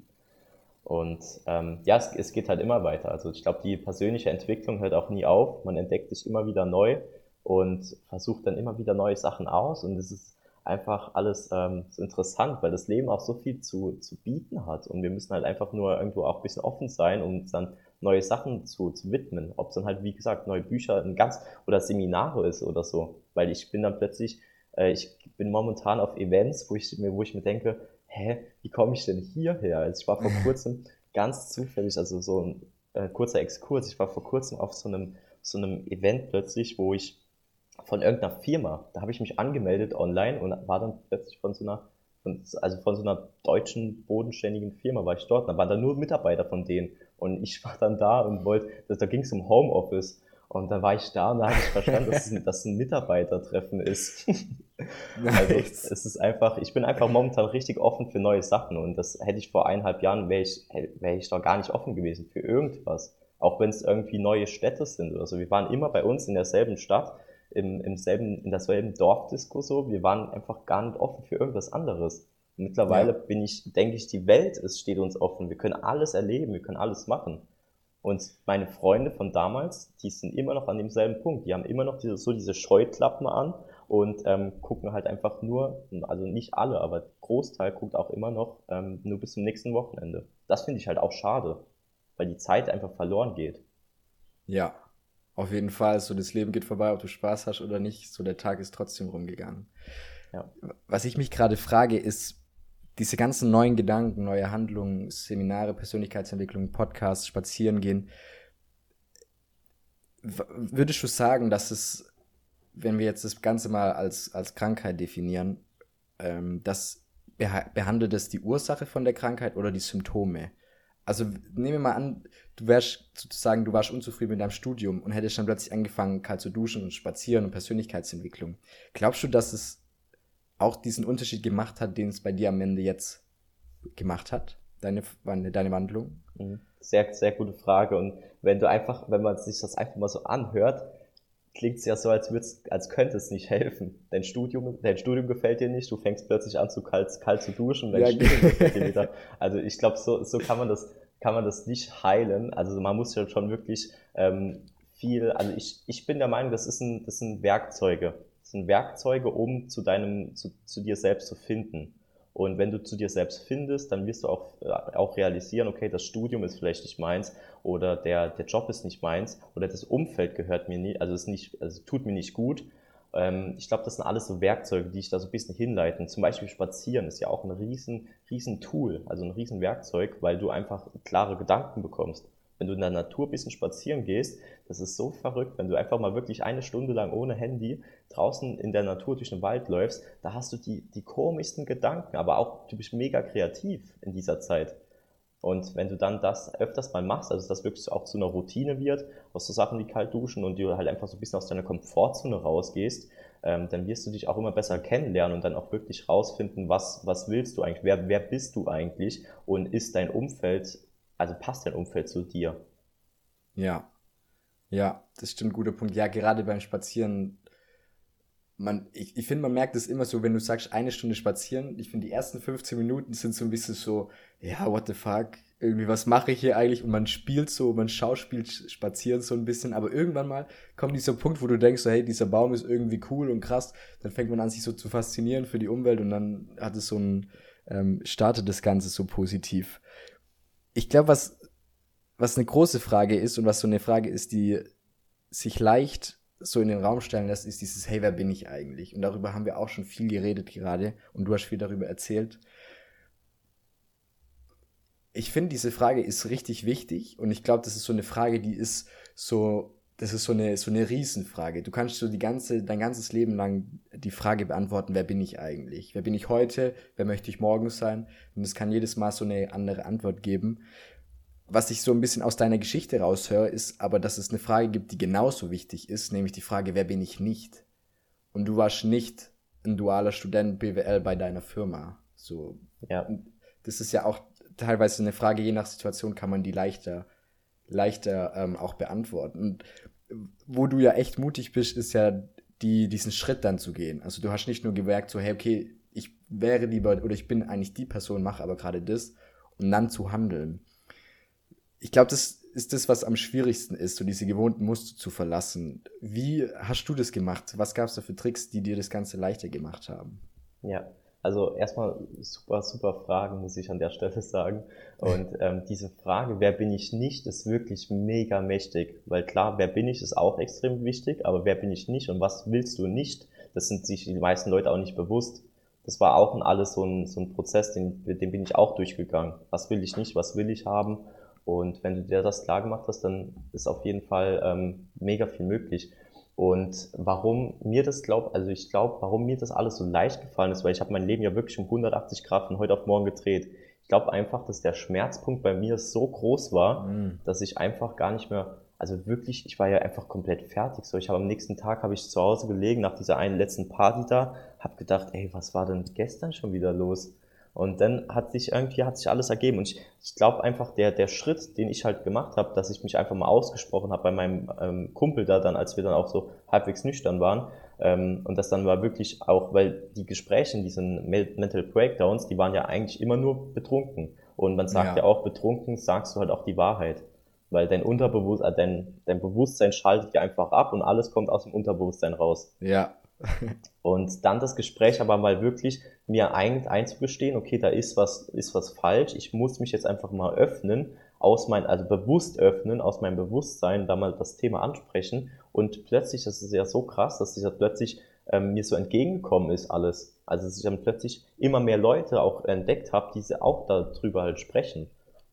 Und ähm, ja, es, es geht halt immer weiter. Also ich glaube, die persönliche Entwicklung hört auch nie auf. Man entdeckt sich immer wieder neu und versucht dann immer wieder neue Sachen aus und es ist einfach alles ähm, so interessant, weil das Leben auch so viel zu, zu bieten hat und wir müssen halt einfach nur irgendwo auch ein bisschen offen sein, um uns dann neue Sachen zu, zu widmen. Ob es dann halt, wie gesagt, neue Bücher, ein ganz oder Seminare ist oder so. Weil ich bin dann plötzlich, äh, ich bin momentan auf Events, wo ich mir, wo ich mir denke, hä, wie komme ich denn hierher? Also ich war vor [laughs] kurzem ganz zufällig, also so ein äh, kurzer Exkurs, ich war vor kurzem auf so einem, so einem Event plötzlich, wo ich von irgendeiner Firma. Da habe ich mich angemeldet online und war dann plötzlich von so einer, von, also von so einer deutschen bodenständigen Firma war ich dort. Da waren da nur Mitarbeiter von denen. Und ich war dann da und wollte, da ging es um Homeoffice. Und dann war ich da und da habe ich verstanden, dass es, [laughs] dass ein Mitarbeitertreffen ist. [laughs] nice. Also es ist einfach, ich bin einfach momentan richtig offen für neue Sachen und das hätte ich vor eineinhalb Jahren, wäre ich, wäre ich doch gar nicht offen gewesen für irgendwas. Auch wenn es irgendwie neue Städte sind oder so. Wir waren immer bei uns in derselben Stadt im, im selben, in derselben Dorfdisco so. Wir waren einfach gar nicht offen für irgendwas anderes. Mittlerweile ja. bin ich, denke ich, die Welt ist, steht uns offen. Wir können alles erleben, wir können alles machen. Und meine Freunde von damals, die sind immer noch an demselben Punkt. Die haben immer noch diese, so diese Scheuklappen an und ähm, gucken halt einfach nur, also nicht alle, aber Großteil guckt auch immer noch ähm, nur bis zum nächsten Wochenende. Das finde ich halt auch schade, weil die Zeit einfach verloren geht. Ja, auf jeden Fall, so das Leben geht vorbei, ob du Spaß hast oder nicht, so der Tag ist trotzdem rumgegangen. Ja. Was ich mich gerade frage, ist, diese ganzen neuen Gedanken, neue Handlungen, Seminare, Persönlichkeitsentwicklung, Podcasts, Spazieren gehen, würdest du sagen, dass es, wenn wir jetzt das Ganze mal als, als Krankheit definieren, ähm, das behandelt es die Ursache von der Krankheit oder die Symptome? Also nehmen wir mal an, du wärst sozusagen, du warst unzufrieden mit deinem Studium und hättest dann plötzlich angefangen, kalt zu duschen und spazieren und Persönlichkeitsentwicklung. Glaubst du, dass es auch diesen Unterschied gemacht hat, den es bei dir am Ende jetzt gemacht hat, deine, deine Wandlung? Mhm. Sehr, sehr gute Frage. Und wenn du einfach, wenn man sich das einfach mal so anhört, klingt es ja so, als, als könnte es nicht helfen. Dein Studium, dein Studium gefällt dir nicht, du fängst plötzlich an, zu kalt, kalt zu duschen, dein ja, Studium gefällt dir wieder. Also ich glaube, so, so kann man das, kann man das nicht heilen. Also man muss ja schon wirklich ähm, viel, also ich, ich bin der Meinung, das ist ein, das sind Werkzeuge. Das sind Werkzeuge, um zu deinem, zu, zu dir selbst zu finden. Und wenn du zu dir selbst findest, dann wirst du auch, äh, auch realisieren, okay, das Studium ist vielleicht nicht meins oder der, der Job ist nicht meins oder das Umfeld gehört mir nicht, also es nicht, also tut mir nicht gut. Ähm, ich glaube, das sind alles so Werkzeuge, die ich da so ein bisschen hinleiten. Zum Beispiel Spazieren ist ja auch ein riesen, riesen Tool, also ein riesen Werkzeug, weil du einfach klare Gedanken bekommst wenn du in der Natur ein bisschen spazieren gehst, das ist so verrückt, wenn du einfach mal wirklich eine Stunde lang ohne Handy draußen in der Natur durch den Wald läufst, da hast du die, die komischsten Gedanken, aber auch du bist mega kreativ in dieser Zeit. Und wenn du dann das öfters mal machst, also das wirklich auch zu einer Routine wird, aus so Sachen wie kalt duschen und du halt einfach so ein bisschen aus deiner Komfortzone rausgehst, ähm, dann wirst du dich auch immer besser kennenlernen und dann auch wirklich rausfinden, was, was willst du eigentlich, wer, wer bist du eigentlich und ist dein Umfeld also passt dein Umfeld zu dir. Ja. Ja, das stimmt, guter Punkt. Ja, gerade beim Spazieren, man, ich, ich finde, man merkt es immer so, wenn du sagst, eine Stunde spazieren, ich finde, die ersten 15 Minuten sind so ein bisschen so, ja, what the fuck, irgendwie, was mache ich hier eigentlich? Und man spielt so, man schauspielt spazieren so ein bisschen, aber irgendwann mal kommt dieser Punkt, wo du denkst, so, hey, dieser Baum ist irgendwie cool und krass, dann fängt man an, sich so zu faszinieren für die Umwelt und dann hat es so ein, ähm, startet das Ganze so positiv ich glaube, was, was eine große Frage ist und was so eine Frage ist, die sich leicht so in den Raum stellen lässt, ist dieses, hey, wer bin ich eigentlich? Und darüber haben wir auch schon viel geredet gerade und du hast viel darüber erzählt. Ich finde, diese Frage ist richtig wichtig und ich glaube, das ist so eine Frage, die ist so das ist so eine, so eine Riesenfrage. Du kannst so die ganze, dein ganzes Leben lang die Frage beantworten, wer bin ich eigentlich? Wer bin ich heute? Wer möchte ich morgen sein? Und es kann jedes Mal so eine andere Antwort geben. Was ich so ein bisschen aus deiner Geschichte raushöre, ist aber, dass es eine Frage gibt, die genauso wichtig ist, nämlich die Frage, wer bin ich nicht? Und du warst nicht ein dualer Student BWL bei deiner Firma. So. Ja. Das ist ja auch teilweise eine Frage, je nach Situation kann man die leichter leichter ähm, auch beantworten. Und wo du ja echt mutig bist, ist ja die, diesen Schritt dann zu gehen. Also du hast nicht nur gemerkt, so, hey, okay, ich wäre lieber oder ich bin eigentlich die Person, mache aber gerade das und dann zu handeln. Ich glaube, das ist das, was am schwierigsten ist, so diese gewohnten Muster zu verlassen. Wie hast du das gemacht? Was gab es da für Tricks, die dir das Ganze leichter gemacht haben? Ja, also erstmal super, super Fragen, muss ich an der Stelle sagen. Und ähm, diese Frage, wer bin ich nicht, ist wirklich mega mächtig. Weil klar, wer bin ich, ist auch extrem wichtig, aber wer bin ich nicht und was willst du nicht, das sind sich die meisten Leute auch nicht bewusst. Das war auch alles so ein, so ein Prozess, den, den bin ich auch durchgegangen. Was will ich nicht, was will ich haben? Und wenn du dir das klar gemacht hast, dann ist auf jeden Fall ähm, mega viel möglich. Und warum mir das glaubt, also ich glaube, warum mir das alles so leicht gefallen ist, weil ich habe mein Leben ja wirklich um 180 Grad von heute auf morgen gedreht. Ich glaube einfach, dass der Schmerzpunkt bei mir so groß war, mhm. dass ich einfach gar nicht mehr, also wirklich, ich war ja einfach komplett fertig. So, ich habe am nächsten Tag habe ich zu Hause gelegen nach dieser einen letzten Party da, habe gedacht, ey, was war denn gestern schon wieder los? Und dann hat sich irgendwie hat sich alles ergeben. Und ich, ich glaube einfach, der, der Schritt, den ich halt gemacht habe, dass ich mich einfach mal ausgesprochen habe bei meinem ähm, Kumpel da dann, als wir dann auch so halbwegs nüchtern waren. Ähm, und das dann war wirklich auch, weil die Gespräche in diesen Mental Breakdowns, die waren ja eigentlich immer nur betrunken. Und man sagt ja, ja auch, betrunken sagst du halt auch die Wahrheit. Weil dein Unterbewusstsein, äh, dein, dein Bewusstsein schaltet ja einfach ab und alles kommt aus dem Unterbewusstsein raus. Ja. Und dann das Gespräch aber mal wirklich mir ein, einzugestehen, okay, da ist was, ist was falsch, ich muss mich jetzt einfach mal öffnen, aus mein, also bewusst öffnen, aus meinem Bewusstsein, da mal das Thema ansprechen. Und plötzlich, das ist ja so krass, dass sich das plötzlich ähm, mir so entgegengekommen ist alles. Also dass ich dann plötzlich immer mehr Leute auch entdeckt habe, die auch darüber halt sprechen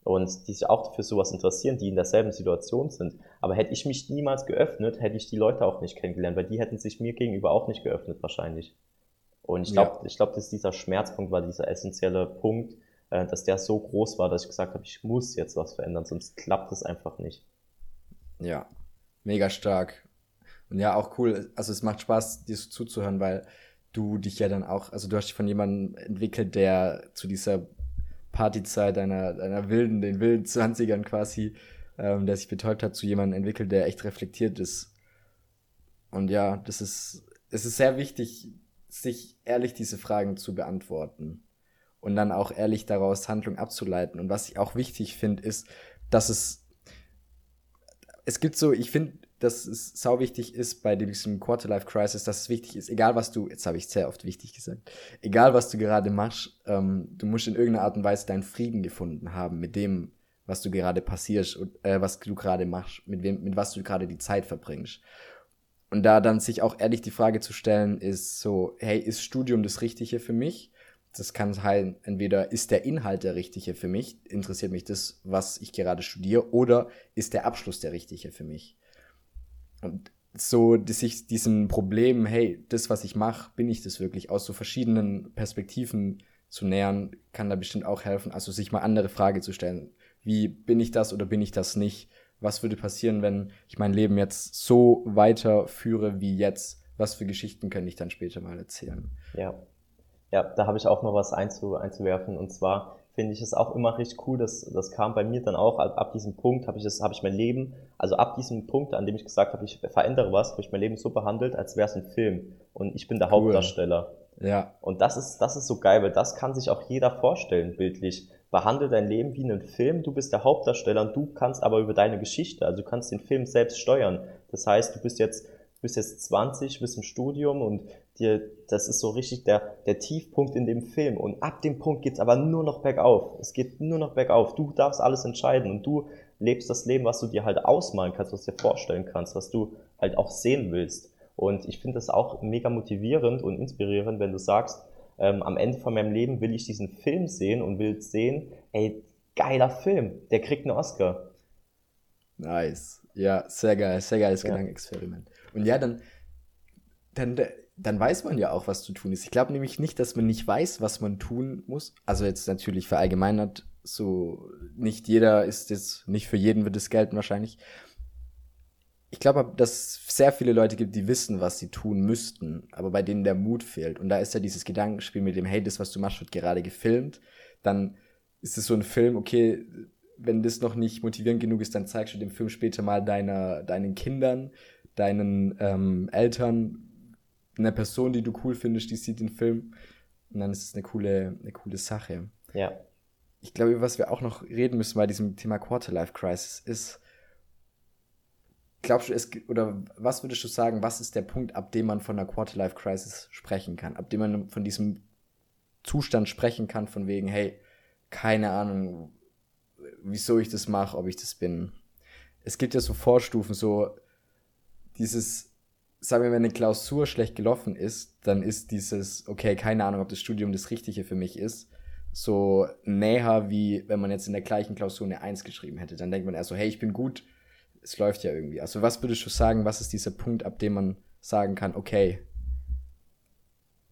und die sich auch für sowas interessieren, die in derselben Situation sind. Aber hätte ich mich niemals geöffnet, hätte ich die Leute auch nicht kennengelernt, weil die hätten sich mir gegenüber auch nicht geöffnet wahrscheinlich. Und ich glaube, ja. ich glaube, dass dieser Schmerzpunkt war dieser essentielle Punkt, äh, dass der so groß war, dass ich gesagt habe, ich muss jetzt was verändern, sonst klappt es einfach nicht. Ja, mega stark. Und ja, auch cool. Also es macht Spaß, dir so zuzuhören, weil du dich ja dann auch, also du hast dich von jemandem entwickelt, der zu dieser Partyzeit, deiner, deiner wilden, den wilden 20ern quasi, ähm, der sich betäubt hat, zu jemandem entwickelt, der echt reflektiert ist. Und ja, das ist, es ist sehr wichtig, sich ehrlich diese Fragen zu beantworten und dann auch ehrlich daraus Handlung abzuleiten. Und was ich auch wichtig finde, ist, dass es, es gibt so, ich finde, dass es sau wichtig ist bei diesem Quarterlife Crisis, dass es wichtig ist, egal was du, jetzt habe ich sehr oft wichtig gesagt, egal was du gerade machst, ähm, du musst in irgendeiner Art und Weise deinen Frieden gefunden haben mit dem, was du gerade passierst und äh, was du gerade machst, mit wem, mit was du gerade die Zeit verbringst. Und da dann sich auch ehrlich die Frage zu stellen, ist so, hey, ist Studium das Richtige für mich? Das kann sein, entweder ist der Inhalt der richtige für mich, interessiert mich das, was ich gerade studiere, oder ist der Abschluss der richtige für mich? Und so sich diesem Problem, hey, das, was ich mache, bin ich das wirklich, aus so verschiedenen Perspektiven zu nähern, kann da bestimmt auch helfen. Also sich mal andere Frage zu stellen. Wie bin ich das oder bin ich das nicht? Was würde passieren, wenn ich mein Leben jetzt so weiterführe wie jetzt? Was für Geschichten könnte ich dann später mal erzählen? Ja. Ja, da habe ich auch noch was einzu, einzuwerfen. Und zwar finde ich es auch immer richtig cool, dass das kam bei mir dann auch, ab, ab diesem Punkt habe ich das, habe ich mein Leben, also ab diesem Punkt, an dem ich gesagt habe, ich verändere was, habe ich mein Leben so behandelt, als wäre es ein Film. Und ich bin der cool. Hauptdarsteller. Ja. Und das ist, das ist so geil, weil das kann sich auch jeder vorstellen, bildlich. Behandle dein Leben wie einen Film, du bist der Hauptdarsteller und du kannst aber über deine Geschichte, also du kannst den Film selbst steuern. Das heißt, du bist jetzt, bist jetzt 20, bist im Studium und dir, das ist so richtig der, der Tiefpunkt in dem Film. Und ab dem Punkt geht's aber nur noch bergauf. Es geht nur noch bergauf. Du darfst alles entscheiden und du lebst das Leben, was du dir halt ausmalen kannst, was du dir vorstellen kannst, was du halt auch sehen willst. Und ich finde das auch mega motivierend und inspirierend, wenn du sagst, ähm, am Ende von meinem Leben will ich diesen Film sehen und will sehen, ey, geiler Film, der kriegt einen Oscar. Nice. Ja, sehr geil, sehr geiles ja. Gedankenexperiment. Und ja, dann, dann, dann weiß man ja auch, was zu tun ist. Ich glaube nämlich nicht, dass man nicht weiß, was man tun muss. Also jetzt natürlich verallgemeinert, so nicht jeder ist jetzt, nicht für jeden wird es gelten wahrscheinlich ich glaube, dass es sehr viele Leute gibt, die wissen, was sie tun müssten, aber bei denen der Mut fehlt. Und da ist ja dieses Gedankenspiel mit dem, hey, das, was du machst, wird gerade gefilmt. Dann ist es so ein Film, okay, wenn das noch nicht motivierend genug ist, dann zeigst du den Film später mal deiner, deinen Kindern, deinen ähm, Eltern, einer Person, die du cool findest, die sieht den Film. Und dann ist es eine coole, eine coole Sache. Ja. Ich glaube, über was wir auch noch reden müssen bei diesem Thema Quarterlife Crisis ist, glaubst du, es oder was würdest du sagen, was ist der Punkt, ab dem man von einer Quarterlife Crisis sprechen kann, ab dem man von diesem Zustand sprechen kann, von wegen, hey, keine Ahnung, wieso ich das mache, ob ich das bin. Es gibt ja so Vorstufen, so dieses, sagen wir, wenn eine Klausur schlecht gelaufen ist, dann ist dieses, okay, keine Ahnung, ob das Studium das Richtige für mich ist, so näher, wie wenn man jetzt in der gleichen Klausur eine Eins geschrieben hätte. Dann denkt man erst so, hey, ich bin gut, es läuft ja irgendwie. Also was würdest du sagen, was ist dieser Punkt, ab dem man sagen kann, okay,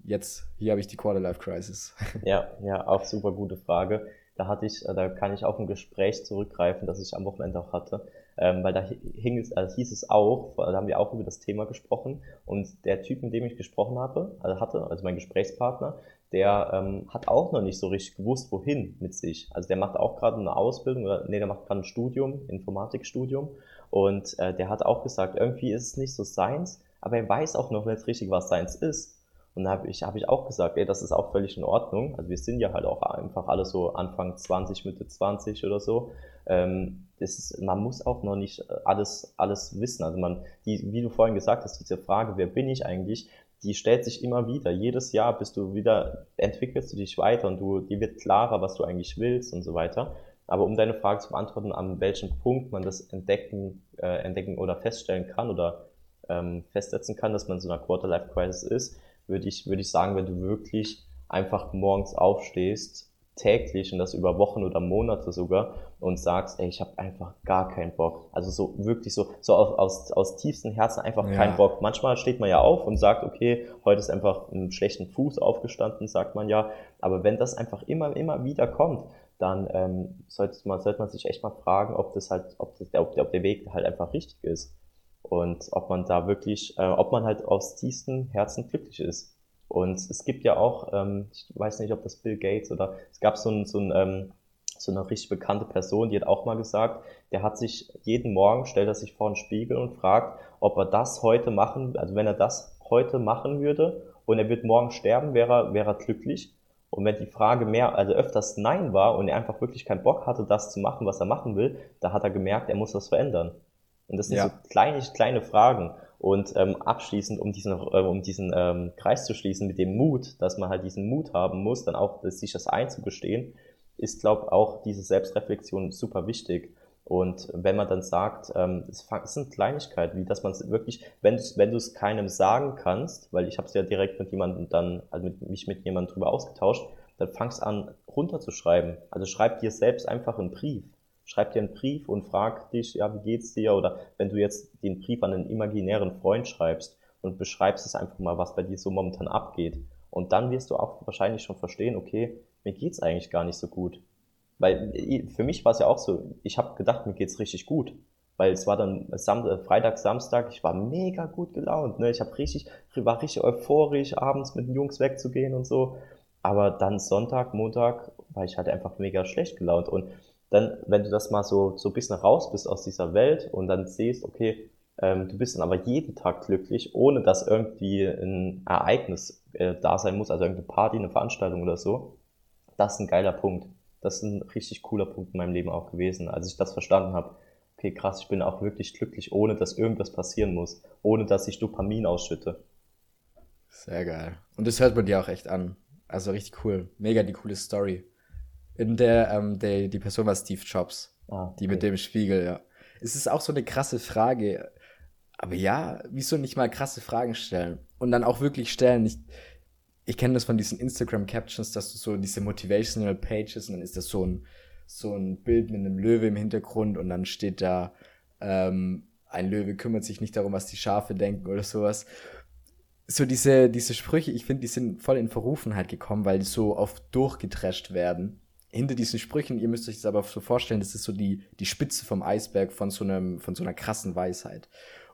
jetzt, hier habe ich die Quarterlife Crisis. [laughs] Ja, ja, auch super gute Frage. Da hatte ich, da kann ich auf ein Gespräch zurückgreifen, das ich am Wochenende auch hatte, ähm, weil da hing es, also hieß es auch, da haben wir auch über das Thema gesprochen und der Typ, mit dem ich gesprochen habe, also hatte, also mein Gesprächspartner, der ähm, hat auch noch nicht so richtig gewusst, wohin mit sich. Also der macht auch gerade eine Ausbildung, oder nee, der macht gerade ein Studium, Informatikstudium und äh, der hat auch gesagt, irgendwie ist es nicht so seins, aber er weiß auch noch nicht richtig, was seins ist. Und da habe ich, hab ich auch gesagt, ey, das ist auch völlig in Ordnung. Also wir sind ja halt auch einfach alle so Anfang 20, Mitte 20 oder so. Ähm, ist, man muss auch noch nicht alles, alles wissen. Also man, die, wie du vorhin gesagt hast, diese Frage, wer bin ich eigentlich, die stellt sich immer wieder. Jedes Jahr bist du wieder, entwickelst du dich weiter und du, dir wird klarer, was du eigentlich willst und so weiter. Aber um deine Frage zu beantworten, an welchem Punkt man das entdecken, äh, entdecken oder feststellen kann oder ähm, festsetzen kann, dass man so einer Quarter-Life-Crisis ist, würde ich, würde ich sagen, wenn du wirklich einfach morgens aufstehst, täglich und das über Wochen oder Monate sogar und sagst, ey, ich habe einfach gar keinen Bock. Also so wirklich so, so aus, aus, aus tiefstem Herzen einfach ja. keinen Bock. Manchmal steht man ja auf und sagt, okay, heute ist einfach ein schlechten Fuß aufgestanden, sagt man ja. Aber wenn das einfach immer, immer wieder kommt, dann ähm, sollte, man, sollte man sich echt mal fragen, ob das halt, ob, das, ob, ob der Weg halt einfach richtig ist. Und ob man da wirklich, äh, ob man halt aus tiefstem Herzen glücklich ist. Und es gibt ja auch, ähm, ich weiß nicht, ob das Bill Gates oder es gab so ein, so ein, ähm, so eine richtig bekannte Person, die hat auch mal gesagt, der hat sich jeden Morgen, stellt er sich vor den Spiegel und fragt, ob er das heute machen, also wenn er das heute machen würde und er wird morgen sterben, wäre er, wäre er glücklich. Und wenn die Frage mehr, also öfters Nein war und er einfach wirklich keinen Bock hatte, das zu machen, was er machen will, da hat er gemerkt, er muss das verändern. Und das sind ja. so kleine, kleine Fragen. Und ähm, abschließend, um diesen, äh, um diesen ähm, Kreis zu schließen mit dem Mut, dass man halt diesen Mut haben muss, dann auch sich das einzugestehen, ist, glaube auch diese Selbstreflexion super wichtig. Und wenn man dann sagt, ähm, es sind Kleinigkeiten, wie dass man es wirklich, wenn, wenn du es keinem sagen kannst, weil ich habe es ja direkt mit jemandem dann, also mit, mich mit jemandem drüber ausgetauscht, dann fangst an runterzuschreiben. Also schreib dir selbst einfach einen Brief. Schreib dir einen Brief und frag dich, ja, wie geht's dir? Oder wenn du jetzt den Brief an einen imaginären Freund schreibst und beschreibst es einfach mal, was bei dir so momentan abgeht. Und dann wirst du auch wahrscheinlich schon verstehen, okay, mir geht's eigentlich gar nicht so gut. Weil für mich war es ja auch so, ich habe gedacht, mir geht's richtig gut. Weil es war dann Sam äh, Freitag, Samstag, ich war mega gut gelaunt. Ne? Ich hab richtig, war richtig euphorisch, abends mit den Jungs wegzugehen und so. Aber dann Sonntag, Montag war ich halt einfach mega schlecht gelaunt. Und dann, wenn du das mal so, so ein bisschen raus bist aus dieser Welt und dann siehst, okay, ähm, du bist dann aber jeden Tag glücklich, ohne dass irgendwie ein Ereignis äh, da sein muss, also irgendeine Party, eine Veranstaltung oder so, das ist ein geiler Punkt. Das ist ein richtig cooler Punkt in meinem Leben auch gewesen, als ich das verstanden habe. Okay, krass, ich bin auch wirklich glücklich, ohne dass irgendwas passieren muss, ohne dass ich Dopamin ausschütte. Sehr geil. Und das hört man dir auch echt an. Also richtig cool. Mega die coole Story. In der, ähm, der die Person war Steve Jobs. Okay. Die mit dem Spiegel, ja. Es ist auch so eine krasse Frage. Aber ja, wieso nicht mal krasse Fragen stellen? Und dann auch wirklich stellen. Nicht, ich kenne das von diesen Instagram-Captions, dass du so diese Motivational Pages und dann ist das so ein, so ein Bild mit einem Löwe im Hintergrund und dann steht da, ähm, ein Löwe kümmert sich nicht darum, was die Schafe denken oder sowas. So diese, diese Sprüche, ich finde, die sind voll in Verrufenheit gekommen, weil die so oft durchgetrescht werden. Hinter diesen Sprüchen, ihr müsst euch das aber so vorstellen, das ist so die, die Spitze vom Eisberg von so, einem, von so einer krassen Weisheit.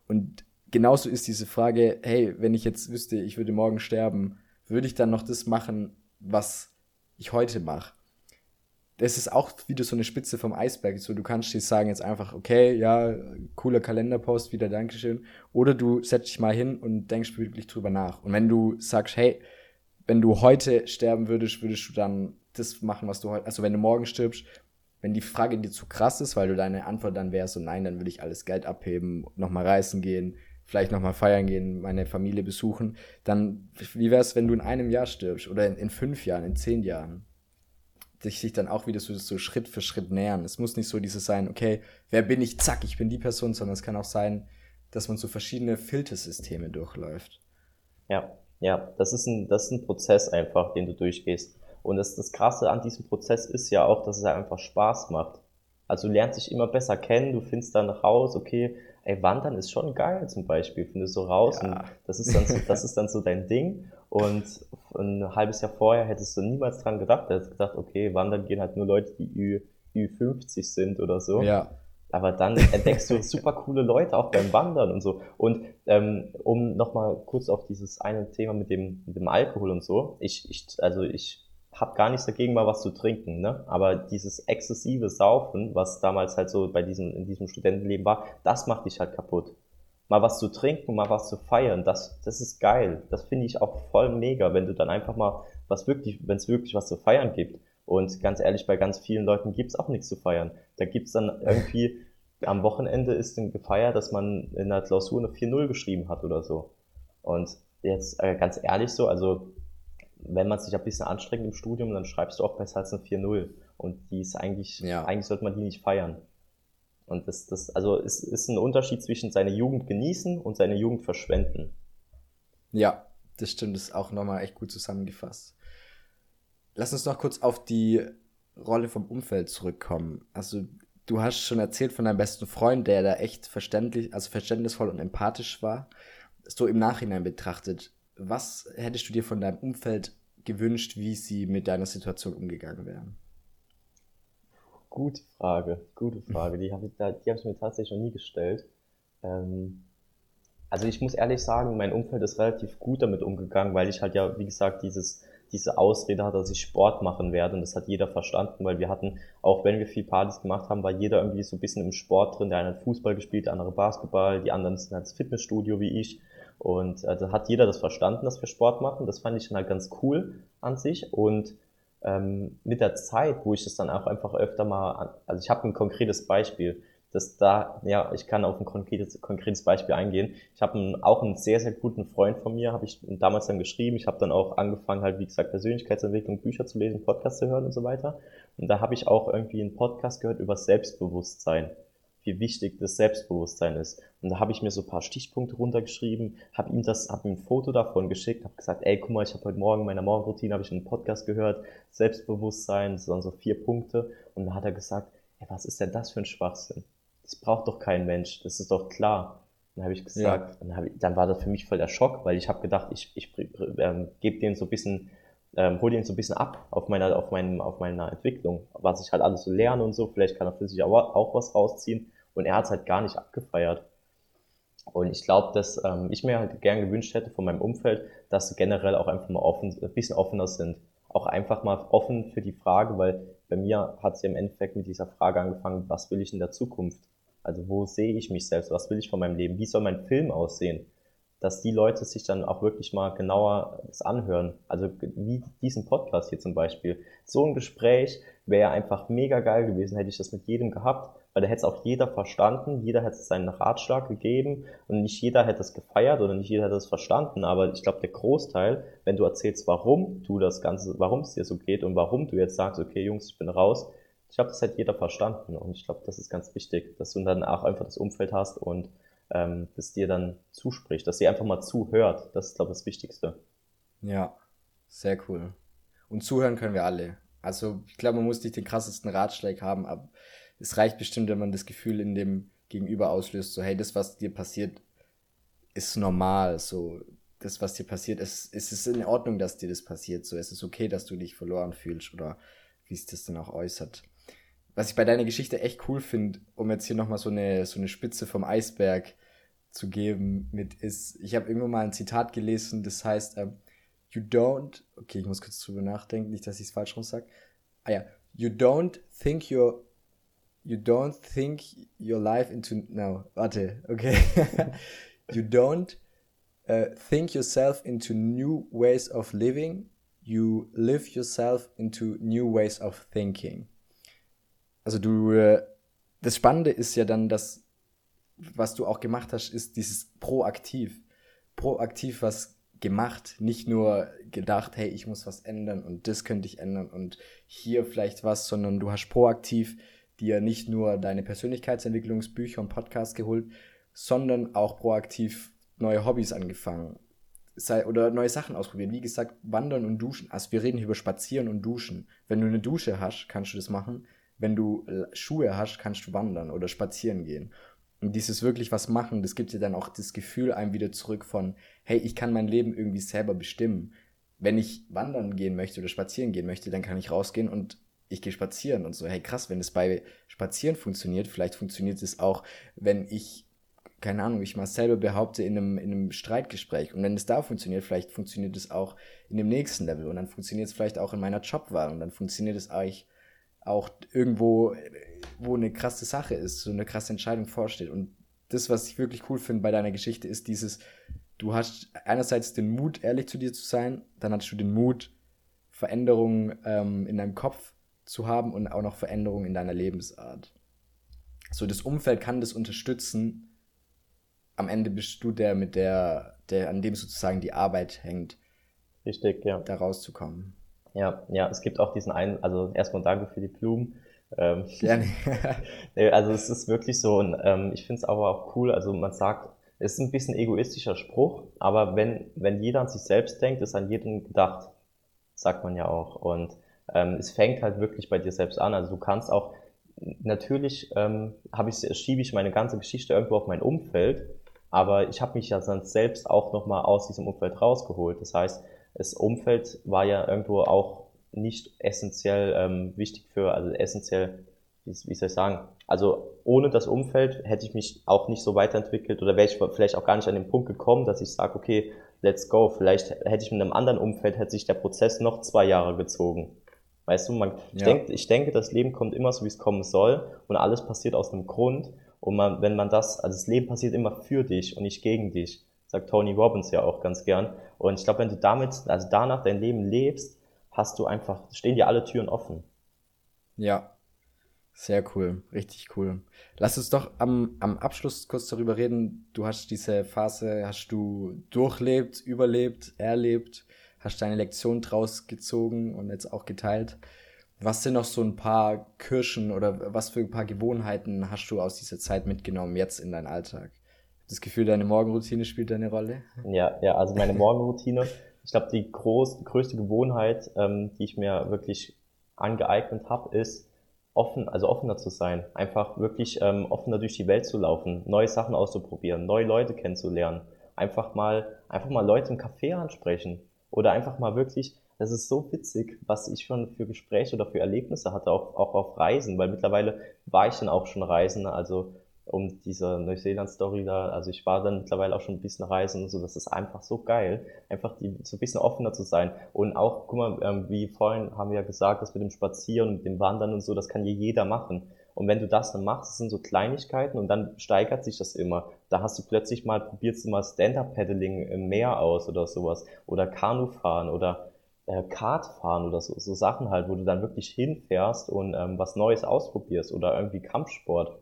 Und genauso ist diese Frage, hey, wenn ich jetzt wüsste, ich würde morgen sterben, würde ich dann noch das machen, was ich heute mache. Das ist auch wieder so eine Spitze vom Eisberg. So, du kannst dir sagen jetzt einfach, okay, ja, cooler Kalenderpost, wieder Dankeschön. Oder du setzt dich mal hin und denkst wirklich drüber nach. Und wenn du sagst, hey, wenn du heute sterben würdest, würdest du dann das machen, was du heute, also wenn du morgen stirbst, wenn die Frage dir zu krass ist, weil du deine Antwort dann wäre so, nein, dann würde ich alles Geld abheben, nochmal reisen gehen, vielleicht nochmal feiern gehen, meine Familie besuchen, dann wie wäre es, wenn du in einem Jahr stirbst oder in, in, fünf Jahren, in zehn Jahren? Sich, sich dann auch wieder so, so Schritt für Schritt nähern. Es muss nicht so dieses sein, okay, wer bin ich, zack, ich bin die Person, sondern es kann auch sein, dass man so verschiedene Filtersysteme durchläuft. Ja, ja, das ist ein, das ist ein Prozess einfach, den du durchgehst. Und das, das Krasse an diesem Prozess ist ja auch, dass es einfach Spaß macht. Also du lernst dich immer besser kennen, du findest dann raus, okay, ey, Wandern ist schon geil zum Beispiel, findest du raus ja. und das ist dann so, das ist dann so dein Ding. Und ein halbes Jahr vorher hättest du niemals dran gedacht, du hättest gedacht, okay, wandern gehen halt nur Leute, die Ü, Ü50 sind oder so. Ja. Aber dann entdeckst du super coole Leute auch beim Wandern und so. Und ähm, um nochmal kurz auf dieses eine Thema mit dem, mit dem Alkohol und so. Ich, ich, also ich habe gar nichts dagegen, mal was zu trinken, ne? Aber dieses exzessive Saufen, was damals halt so bei diesem, in diesem Studentenleben war, das macht dich halt kaputt. Mal was zu trinken, mal was zu feiern, das, das ist geil. Das finde ich auch voll mega, wenn du dann einfach mal was wirklich, wenn es wirklich was zu feiern gibt. Und ganz ehrlich, bei ganz vielen Leuten gibt's auch nichts zu feiern. Da gibt's dann irgendwie, [laughs] am Wochenende ist dann gefeiert, dass man in der Klausur eine 4-0 geschrieben hat oder so. Und jetzt äh, ganz ehrlich so, also wenn man sich ein bisschen anstrengt im Studium, dann schreibst du auch besser als eine 4-0. Und die ist eigentlich, ja. eigentlich sollte man die nicht feiern. Und das, das, also es ist ein Unterschied zwischen seine Jugend genießen und seine Jugend verschwenden. Ja, das stimmt, das ist auch nochmal echt gut zusammengefasst. Lass uns noch kurz auf die Rolle vom Umfeld zurückkommen. Also, du hast schon erzählt von deinem besten Freund, der da echt verständlich, also verständnisvoll und empathisch war. So im Nachhinein betrachtet, was hättest du dir von deinem Umfeld gewünscht, wie sie mit deiner Situation umgegangen wären? Gute Frage, gute Frage. Die habe ich, hab ich mir tatsächlich noch nie gestellt. Ähm, also ich muss ehrlich sagen, mein Umfeld ist relativ gut damit umgegangen, weil ich halt ja, wie gesagt, dieses, diese Ausrede hat, dass ich Sport machen werde. Und das hat jeder verstanden, weil wir hatten, auch wenn wir viel Partys gemacht haben, war jeder irgendwie so ein bisschen im Sport drin. Der eine hat Fußball gespielt, der andere Basketball, die anderen sind ins Fitnessstudio wie ich. Und da hat jeder das verstanden, dass wir Sport machen. Das fand ich dann halt ganz cool an sich. Und ähm, mit der Zeit, wo ich das dann auch einfach öfter mal, an, also ich habe ein konkretes Beispiel dass da, ja, ich kann auf ein konkretes, konkretes Beispiel eingehen. Ich habe einen, auch einen sehr, sehr guten Freund von mir, habe ich damals dann geschrieben. Ich habe dann auch angefangen, halt, wie gesagt, Persönlichkeitsentwicklung, Bücher zu lesen, Podcasts zu hören und so weiter. Und da habe ich auch irgendwie einen Podcast gehört über Selbstbewusstsein wie wichtig das Selbstbewusstsein ist. Und da habe ich mir so ein paar Stichpunkte runtergeschrieben, habe ihm das, habe ihm ein Foto davon geschickt, habe gesagt, ey, guck mal, ich habe heute Morgen in meiner Morgenroutine habe ich einen Podcast gehört, Selbstbewusstsein, das waren so vier Punkte. Und da hat er gesagt, ey, was ist denn das für ein Schwachsinn? das braucht doch kein Mensch, das ist doch klar. Dann habe ich gesagt, ja. dann, hab ich, dann war das für mich voll der Schock, weil ich habe gedacht, ich, ich ähm, gebe den so ein bisschen, ähm, hol den so ein bisschen ab auf meiner, auf, meinem, auf meiner Entwicklung, was ich halt alles so lerne und so, vielleicht kann er für sich auch, auch was rausziehen und er hat es halt gar nicht abgefeiert. Und ich glaube, dass ähm, ich mir halt gern gewünscht hätte von meinem Umfeld, dass sie generell auch einfach mal offen, ein bisschen offener sind. Auch einfach mal offen für die Frage, weil bei mir hat es ja im Endeffekt mit dieser Frage angefangen, was will ich in der Zukunft? Also wo sehe ich mich selbst? Was will ich von meinem Leben? Wie soll mein Film aussehen? Dass die Leute sich dann auch wirklich mal genauer das anhören. Also wie diesen Podcast hier zum Beispiel. So ein Gespräch wäre einfach mega geil gewesen, hätte ich das mit jedem gehabt, weil da hätte es auch jeder verstanden, jeder hätte seinen Ratschlag gegeben und nicht jeder hätte es gefeiert oder nicht jeder hätte es verstanden, aber ich glaube, der Großteil, wenn du erzählst, warum du das Ganze, warum es dir so geht und warum du jetzt sagst, okay Jungs, ich bin raus, ich glaube, das hat jeder verstanden und ich glaube, das ist ganz wichtig, dass du dann auch einfach das Umfeld hast und ähm, das dir dann zuspricht, dass sie einfach mal zuhört. Das ist, glaube ich, das Wichtigste. Ja, sehr cool. Und zuhören können wir alle. Also ich glaube, man muss nicht den krassesten Ratschlag haben, aber es reicht bestimmt, wenn man das Gefühl in dem Gegenüber auslöst, so hey, das, was dir passiert, ist normal. So, das, was dir passiert, es, es ist in Ordnung, dass dir das passiert. So, es ist okay, dass du dich verloren fühlst oder wie es das dann auch äußert was ich bei deiner Geschichte echt cool finde, um jetzt hier nochmal so eine, so eine Spitze vom Eisberg zu geben, mit ist, ich habe irgendwo mal ein Zitat gelesen, das heißt, ähm, you don't, okay, ich muss kurz drüber nachdenken, nicht, dass ich es falsch rum sage. Ah ja, you don't think your, you don't think your life into, no, warte, okay. [laughs] you don't uh, think yourself into new ways of living, you live yourself into new ways of thinking also du, äh, das Spannende ist ja dann, dass, was du auch gemacht hast, ist dieses proaktiv. Proaktiv was gemacht, nicht nur gedacht, hey, ich muss was ändern und das könnte ich ändern und hier vielleicht was, sondern du hast proaktiv dir nicht nur deine Persönlichkeitsentwicklungsbücher und Podcasts geholt, sondern auch proaktiv neue Hobbys angefangen. Sei, oder neue Sachen ausprobieren. Wie gesagt, wandern und duschen. Also wir reden hier über Spazieren und Duschen. Wenn du eine Dusche hast, kannst du das machen wenn du Schuhe hast, kannst du wandern oder spazieren gehen. Dieses wirklich was machen, das gibt dir dann auch das Gefühl einem wieder zurück von, hey, ich kann mein Leben irgendwie selber bestimmen. Wenn ich wandern gehen möchte oder spazieren gehen möchte, dann kann ich rausgehen und ich gehe spazieren und so, hey krass, wenn es bei Spazieren funktioniert, vielleicht funktioniert es auch, wenn ich, keine Ahnung, ich mal selber behaupte in einem, in einem Streitgespräch. Und wenn es da funktioniert, vielleicht funktioniert es auch in dem nächsten Level und dann funktioniert es vielleicht auch in meiner Jobwahl und dann funktioniert es eigentlich auch irgendwo, wo eine krasse Sache ist, so eine krasse Entscheidung vorsteht. Und das, was ich wirklich cool finde bei deiner Geschichte, ist dieses, du hast einerseits den Mut, ehrlich zu dir zu sein, dann hast du den Mut, Veränderungen ähm, in deinem Kopf zu haben und auch noch Veränderungen in deiner Lebensart. So, das Umfeld kann das unterstützen. Am Ende bist du der, mit der, der, an dem sozusagen die Arbeit hängt. Richtig, ja. Da rauszukommen. Ja, ja, es gibt auch diesen einen, also erstmal danke für die Blumen. Ähm, Gerne. [laughs] nee, also es ist wirklich so, und ähm, ich finde es aber auch cool, also man sagt, es ist ein bisschen egoistischer Spruch, aber wenn, wenn jeder an sich selbst denkt, ist an jeden gedacht, sagt man ja auch. Und ähm, es fängt halt wirklich bei dir selbst an. Also du kannst auch, natürlich ähm, habe ich, schiebe ich meine ganze Geschichte irgendwo auf mein Umfeld, aber ich habe mich ja dann selbst auch nochmal aus diesem Umfeld rausgeholt. Das heißt, das Umfeld war ja irgendwo auch nicht essentiell ähm, wichtig für, also essentiell, wie, wie soll ich sagen, also ohne das Umfeld hätte ich mich auch nicht so weiterentwickelt oder wäre ich vielleicht auch gar nicht an den Punkt gekommen, dass ich sage, okay, let's go. Vielleicht hätte ich mit einem anderen Umfeld, hätte sich der Prozess noch zwei Jahre gezogen. Weißt du, man, ja. ich, denke, ich denke, das Leben kommt immer so, wie es kommen soll und alles passiert aus einem Grund. Und man, wenn man das, also das Leben passiert immer für dich und nicht gegen dich, sagt Tony Robbins ja auch ganz gern. Und ich glaube, wenn du damit, also danach dein Leben lebst, hast du einfach, stehen dir alle Türen offen. Ja, sehr cool, richtig cool. Lass uns doch am, am Abschluss kurz darüber reden. Du hast diese Phase, hast du durchlebt, überlebt, erlebt, hast deine Lektion draus gezogen und jetzt auch geteilt. Was sind noch so ein paar Kirschen oder was für ein paar Gewohnheiten hast du aus dieser Zeit mitgenommen jetzt in deinen Alltag? Das Gefühl, deine Morgenroutine spielt eine Rolle? Ja, ja, also meine [laughs] Morgenroutine. ich glaube, die groß, größte Gewohnheit, ähm, die ich mir wirklich angeeignet habe, ist, offen, also offener zu sein, einfach wirklich ähm, offener durch die Welt zu laufen, neue Sachen auszuprobieren, neue Leute kennenzulernen, einfach mal, einfach mal Leute im Café ansprechen oder einfach mal wirklich, das ist so witzig, was ich schon für Gespräche oder für Erlebnisse hatte, auch, auch auf Reisen, weil mittlerweile war ich dann auch schon Reisen, also um diese Neuseeland-Story da, also ich war dann mittlerweile auch schon ein bisschen reisen und so, das ist einfach so geil, einfach die, so ein bisschen offener zu sein. Und auch, guck mal, ähm, wie vorhin haben wir ja gesagt, das mit dem Spazieren, mit dem Wandern und so, das kann hier jeder machen. Und wenn du das dann machst, das sind so Kleinigkeiten und dann steigert sich das immer. Da hast du plötzlich mal, probierst du mal Stand-Up-Paddling im Meer aus oder sowas oder Kanufahren oder äh, Kartfahren oder so, so Sachen halt, wo du dann wirklich hinfährst und ähm, was Neues ausprobierst oder irgendwie Kampfsport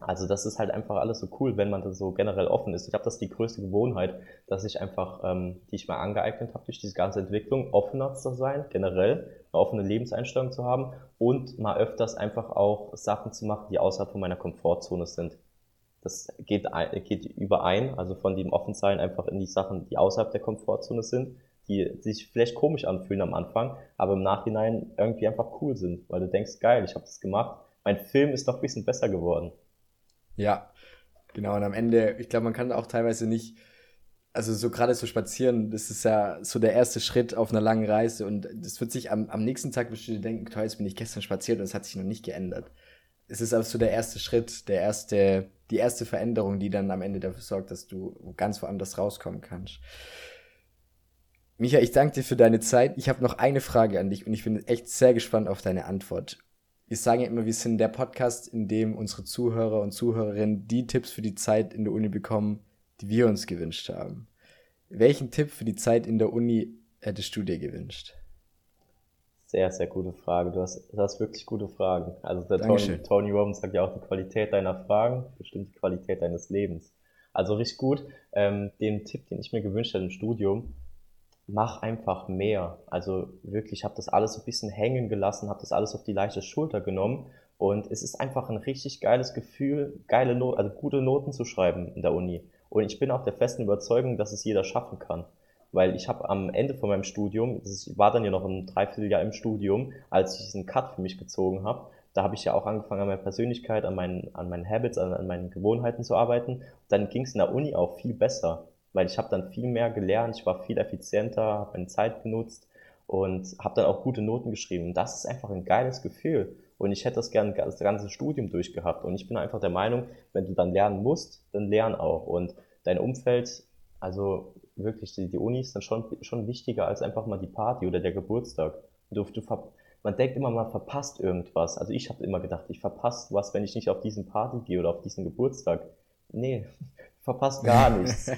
also das ist halt einfach alles so cool, wenn man da so generell offen ist. Ich glaube, das die größte Gewohnheit, dass ich einfach, ähm, die ich mir angeeignet habe durch diese ganze Entwicklung, offener zu sein, generell, eine offene Lebenseinstellung zu haben und mal öfters einfach auch Sachen zu machen, die außerhalb von meiner Komfortzone sind. Das geht, geht überein, also von dem Offensein einfach in die Sachen, die außerhalb der Komfortzone sind, die sich vielleicht komisch anfühlen am Anfang, aber im Nachhinein irgendwie einfach cool sind, weil du denkst, geil, ich habe das gemacht, mein Film ist doch ein bisschen besser geworden. Ja, genau. Und am Ende, ich glaube, man kann auch teilweise nicht, also so gerade so spazieren, das ist ja so der erste Schritt auf einer langen Reise und das wird sich am, am nächsten Tag bestimmt denken, toll, jetzt bin ich gestern spaziert und es hat sich noch nicht geändert. Es ist aber so der erste Schritt, der erste, die erste Veränderung, die dann am Ende dafür sorgt, dass du ganz woanders rauskommen kannst. Micha, ich danke dir für deine Zeit. Ich habe noch eine Frage an dich und ich bin echt sehr gespannt auf deine Antwort ich sage ja immer, wir sind der Podcast, in dem unsere Zuhörer und Zuhörerinnen die Tipps für die Zeit in der Uni bekommen, die wir uns gewünscht haben. Welchen Tipp für die Zeit in der Uni hättest du dir gewünscht? Sehr, sehr gute Frage. Du hast, du hast wirklich gute Fragen. Also der Tony, Tony Robbins sagt ja auch, die Qualität deiner Fragen bestimmt die Qualität deines Lebens. Also richtig gut. Ähm, den Tipp, den ich mir gewünscht hätte im Studium, mach einfach mehr. Also wirklich, ich habe das alles so ein bisschen hängen gelassen, habe das alles auf die leichte Schulter genommen und es ist einfach ein richtig geiles Gefühl, geile Not also gute Noten zu schreiben in der Uni. Und ich bin auch der festen Überzeugung, dass es jeder schaffen kann. Weil ich habe am Ende von meinem Studium, ich war dann ja noch ein Dreivierteljahr im Studium, als ich diesen Cut für mich gezogen habe, da habe ich ja auch angefangen an meiner Persönlichkeit, an meinen, an meinen Habits, an, an meinen Gewohnheiten zu arbeiten. Dann ging es in der Uni auch viel besser weil ich habe dann viel mehr gelernt, ich war viel effizienter, habe meine Zeit genutzt und habe dann auch gute Noten geschrieben. Und das ist einfach ein geiles Gefühl. Und ich hätte das gerne das ganze Studium durchgehabt. Und ich bin einfach der Meinung, wenn du dann lernen musst, dann lern auch. Und dein Umfeld, also wirklich, die, die Uni ist dann schon, schon wichtiger als einfach mal die Party oder der Geburtstag. Du, du, man denkt immer, man verpasst irgendwas. Also ich habe immer gedacht, ich verpasse was, wenn ich nicht auf diesen Party gehe oder auf diesen Geburtstag. Nee, verpasst gar [laughs] nichts.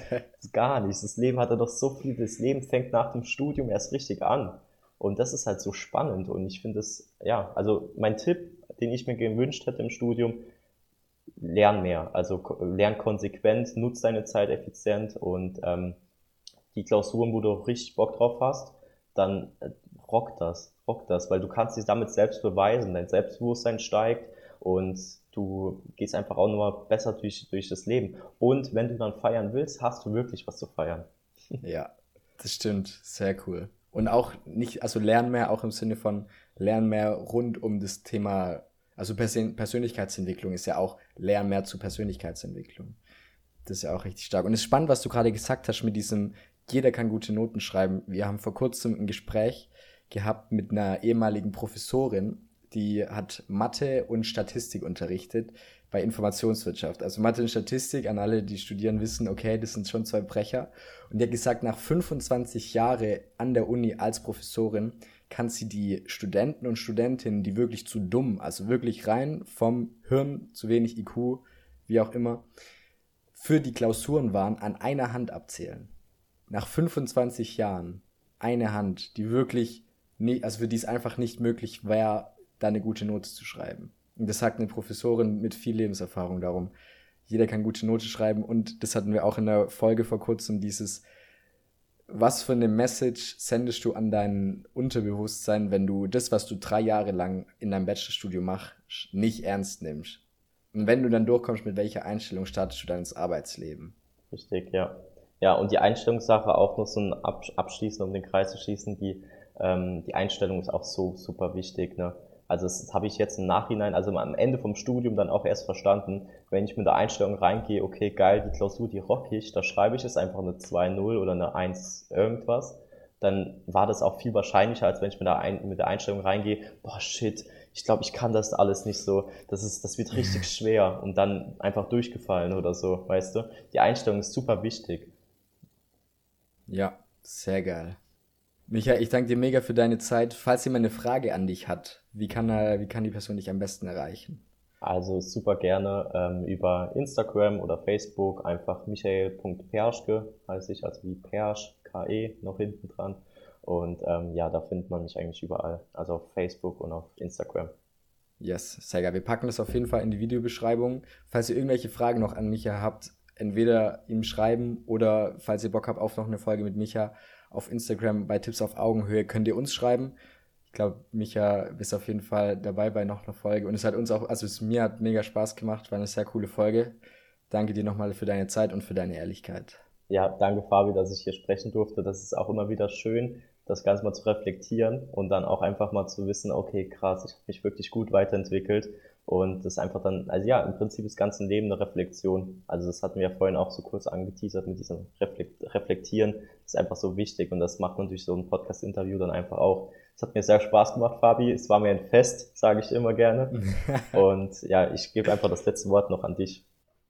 gar nichts. Das Leben hatte doch so viel, das Leben fängt nach dem Studium erst richtig an. Und das ist halt so spannend. Und ich finde es, ja, also mein Tipp, den ich mir gewünscht hätte im Studium, lern mehr. Also lern konsequent, nutz deine Zeit effizient und ähm, die Klausuren, wo du richtig Bock drauf hast, dann äh, rock das, rock das, weil du kannst dich damit selbst beweisen, dein Selbstbewusstsein steigt und du gehst einfach auch nur besser durch, durch das Leben. Und wenn du dann feiern willst, hast du wirklich was zu feiern. [laughs] Ja, das stimmt. Sehr cool. Und auch nicht, also lernen mehr, auch im Sinne von lernen mehr rund um das Thema, also Persön Persönlichkeitsentwicklung ist ja auch lernen mehr zu Persönlichkeitsentwicklung. Das ist ja auch richtig stark. Und es ist spannend, was du gerade gesagt hast mit diesem, jeder kann gute Noten schreiben. Wir haben vor kurzem ein Gespräch gehabt mit einer ehemaligen Professorin, die hat Mathe und Statistik unterrichtet bei Informationswirtschaft. Also Mathe und Statistik, an alle, die studieren, wissen, okay, das sind schon zwei Brecher. Und die hat gesagt, nach 25 Jahren an der Uni als Professorin kann sie die Studenten und Studentinnen, die wirklich zu dumm, also wirklich rein vom Hirn, zu wenig IQ, wie auch immer, für die Klausuren waren, an einer Hand abzählen. Nach 25 Jahren eine Hand, die wirklich, nie, also für die es einfach nicht möglich wäre, da eine gute Note zu schreiben. Und das sagt eine Professorin mit viel Lebenserfahrung darum. Jeder kann gute Note schreiben und das hatten wir auch in der Folge vor kurzem, dieses, was für eine Message sendest du an dein Unterbewusstsein, wenn du das, was du drei Jahre lang in deinem Bachelorstudium machst, nicht ernst nimmst? Und wenn du dann durchkommst, mit welcher Einstellung startest du dann ins Arbeitsleben? Richtig, ja. Ja, und die Einstellungssache auch noch so ein Abschließen, um den Kreis zu schließen, die, ähm, die Einstellung ist auch so super wichtig. Ne? Also das, das habe ich jetzt im Nachhinein, also am Ende vom Studium dann auch erst verstanden, wenn ich mit der Einstellung reingehe, okay, geil, die Klausur, die rock ich, da schreibe ich es einfach eine 2-0 oder eine 1 irgendwas, dann war das auch viel wahrscheinlicher, als wenn ich mit der, Ein mit der Einstellung reingehe, boah, shit, ich glaube, ich kann das alles nicht so, das ist, das wird richtig schwer und dann einfach durchgefallen oder so, weißt du? Die Einstellung ist super wichtig. Ja, sehr geil. Michael, ich danke dir mega für deine Zeit. Falls jemand eine Frage an dich hat, wie kann, er, wie kann die Person dich am besten erreichen? Also super gerne ähm, über Instagram oder Facebook einfach michael.perschke heiße ich, also wie Persch, KE noch hinten dran. Und ähm, ja, da findet man mich eigentlich überall, also auf Facebook und auf Instagram. Yes, sehr geil. Wir packen das auf jeden Fall in die Videobeschreibung. Falls ihr irgendwelche Fragen noch an Micha habt, entweder ihm schreiben oder falls ihr Bock habt auf noch eine Folge mit Micha, auf Instagram bei Tipps auf Augenhöhe könnt ihr uns schreiben. Ich glaube, Micha ist auf jeden Fall dabei bei noch einer Folge. Und es hat uns auch, also es mir hat mega Spaß gemacht, war eine sehr coole Folge. Danke dir nochmal für deine Zeit und für deine Ehrlichkeit. Ja, danke Fabi, dass ich hier sprechen durfte. Das ist auch immer wieder schön, das Ganze mal zu reflektieren und dann auch einfach mal zu wissen, okay, krass, ich habe mich wirklich gut weiterentwickelt und das ist einfach dann, also ja, im Prinzip das ganze Leben eine Reflexion. Also das hatten wir ja vorhin auch so kurz angeteasert mit diesem Reflektieren. Das ist einfach so wichtig und das macht man durch so ein Podcast-Interview dann einfach auch. Es hat mir sehr Spaß gemacht, Fabi. Es war mir ein Fest, sage ich immer gerne. [laughs] und ja, ich gebe einfach das letzte Wort noch an dich.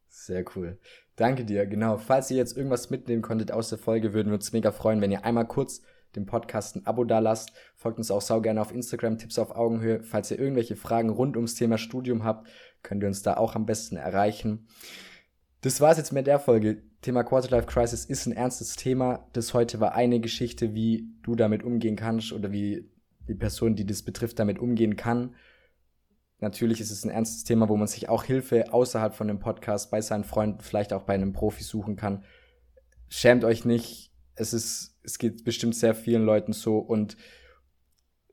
Sehr cool. Danke dir. Genau. Falls ihr jetzt irgendwas mitnehmen konntet aus der Folge, würden wir uns mega freuen, wenn ihr einmal kurz dem Podcast ein Abo da lasst. Folgt uns auch sau gerne auf Instagram, Tipps auf Augenhöhe. Falls ihr irgendwelche Fragen rund ums Thema Studium habt, könnt ihr uns da auch am besten erreichen. Das war's jetzt mit der Folge. Thema Quarterlife Crisis ist ein ernstes Thema. Das heute war eine Geschichte, wie du damit umgehen kannst oder wie die Person, die das betrifft, damit umgehen kann. Natürlich ist es ein ernstes Thema, wo man sich auch Hilfe außerhalb von dem Podcast bei seinen Freunden, vielleicht auch bei einem Profi suchen kann. Schämt euch nicht. Es ist es geht bestimmt sehr vielen Leuten so und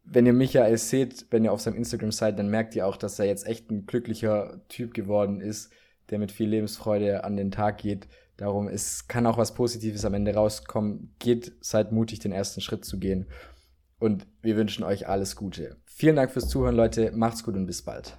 wenn ihr Michael seht, wenn ihr auf seinem Instagram seid, dann merkt ihr auch, dass er jetzt echt ein glücklicher Typ geworden ist, der mit viel Lebensfreude an den Tag geht. Darum, es kann auch was Positives am Ende rauskommen. Geht, seid mutig, den ersten Schritt zu gehen. Und wir wünschen euch alles Gute. Vielen Dank fürs Zuhören, Leute. Macht's gut und bis bald.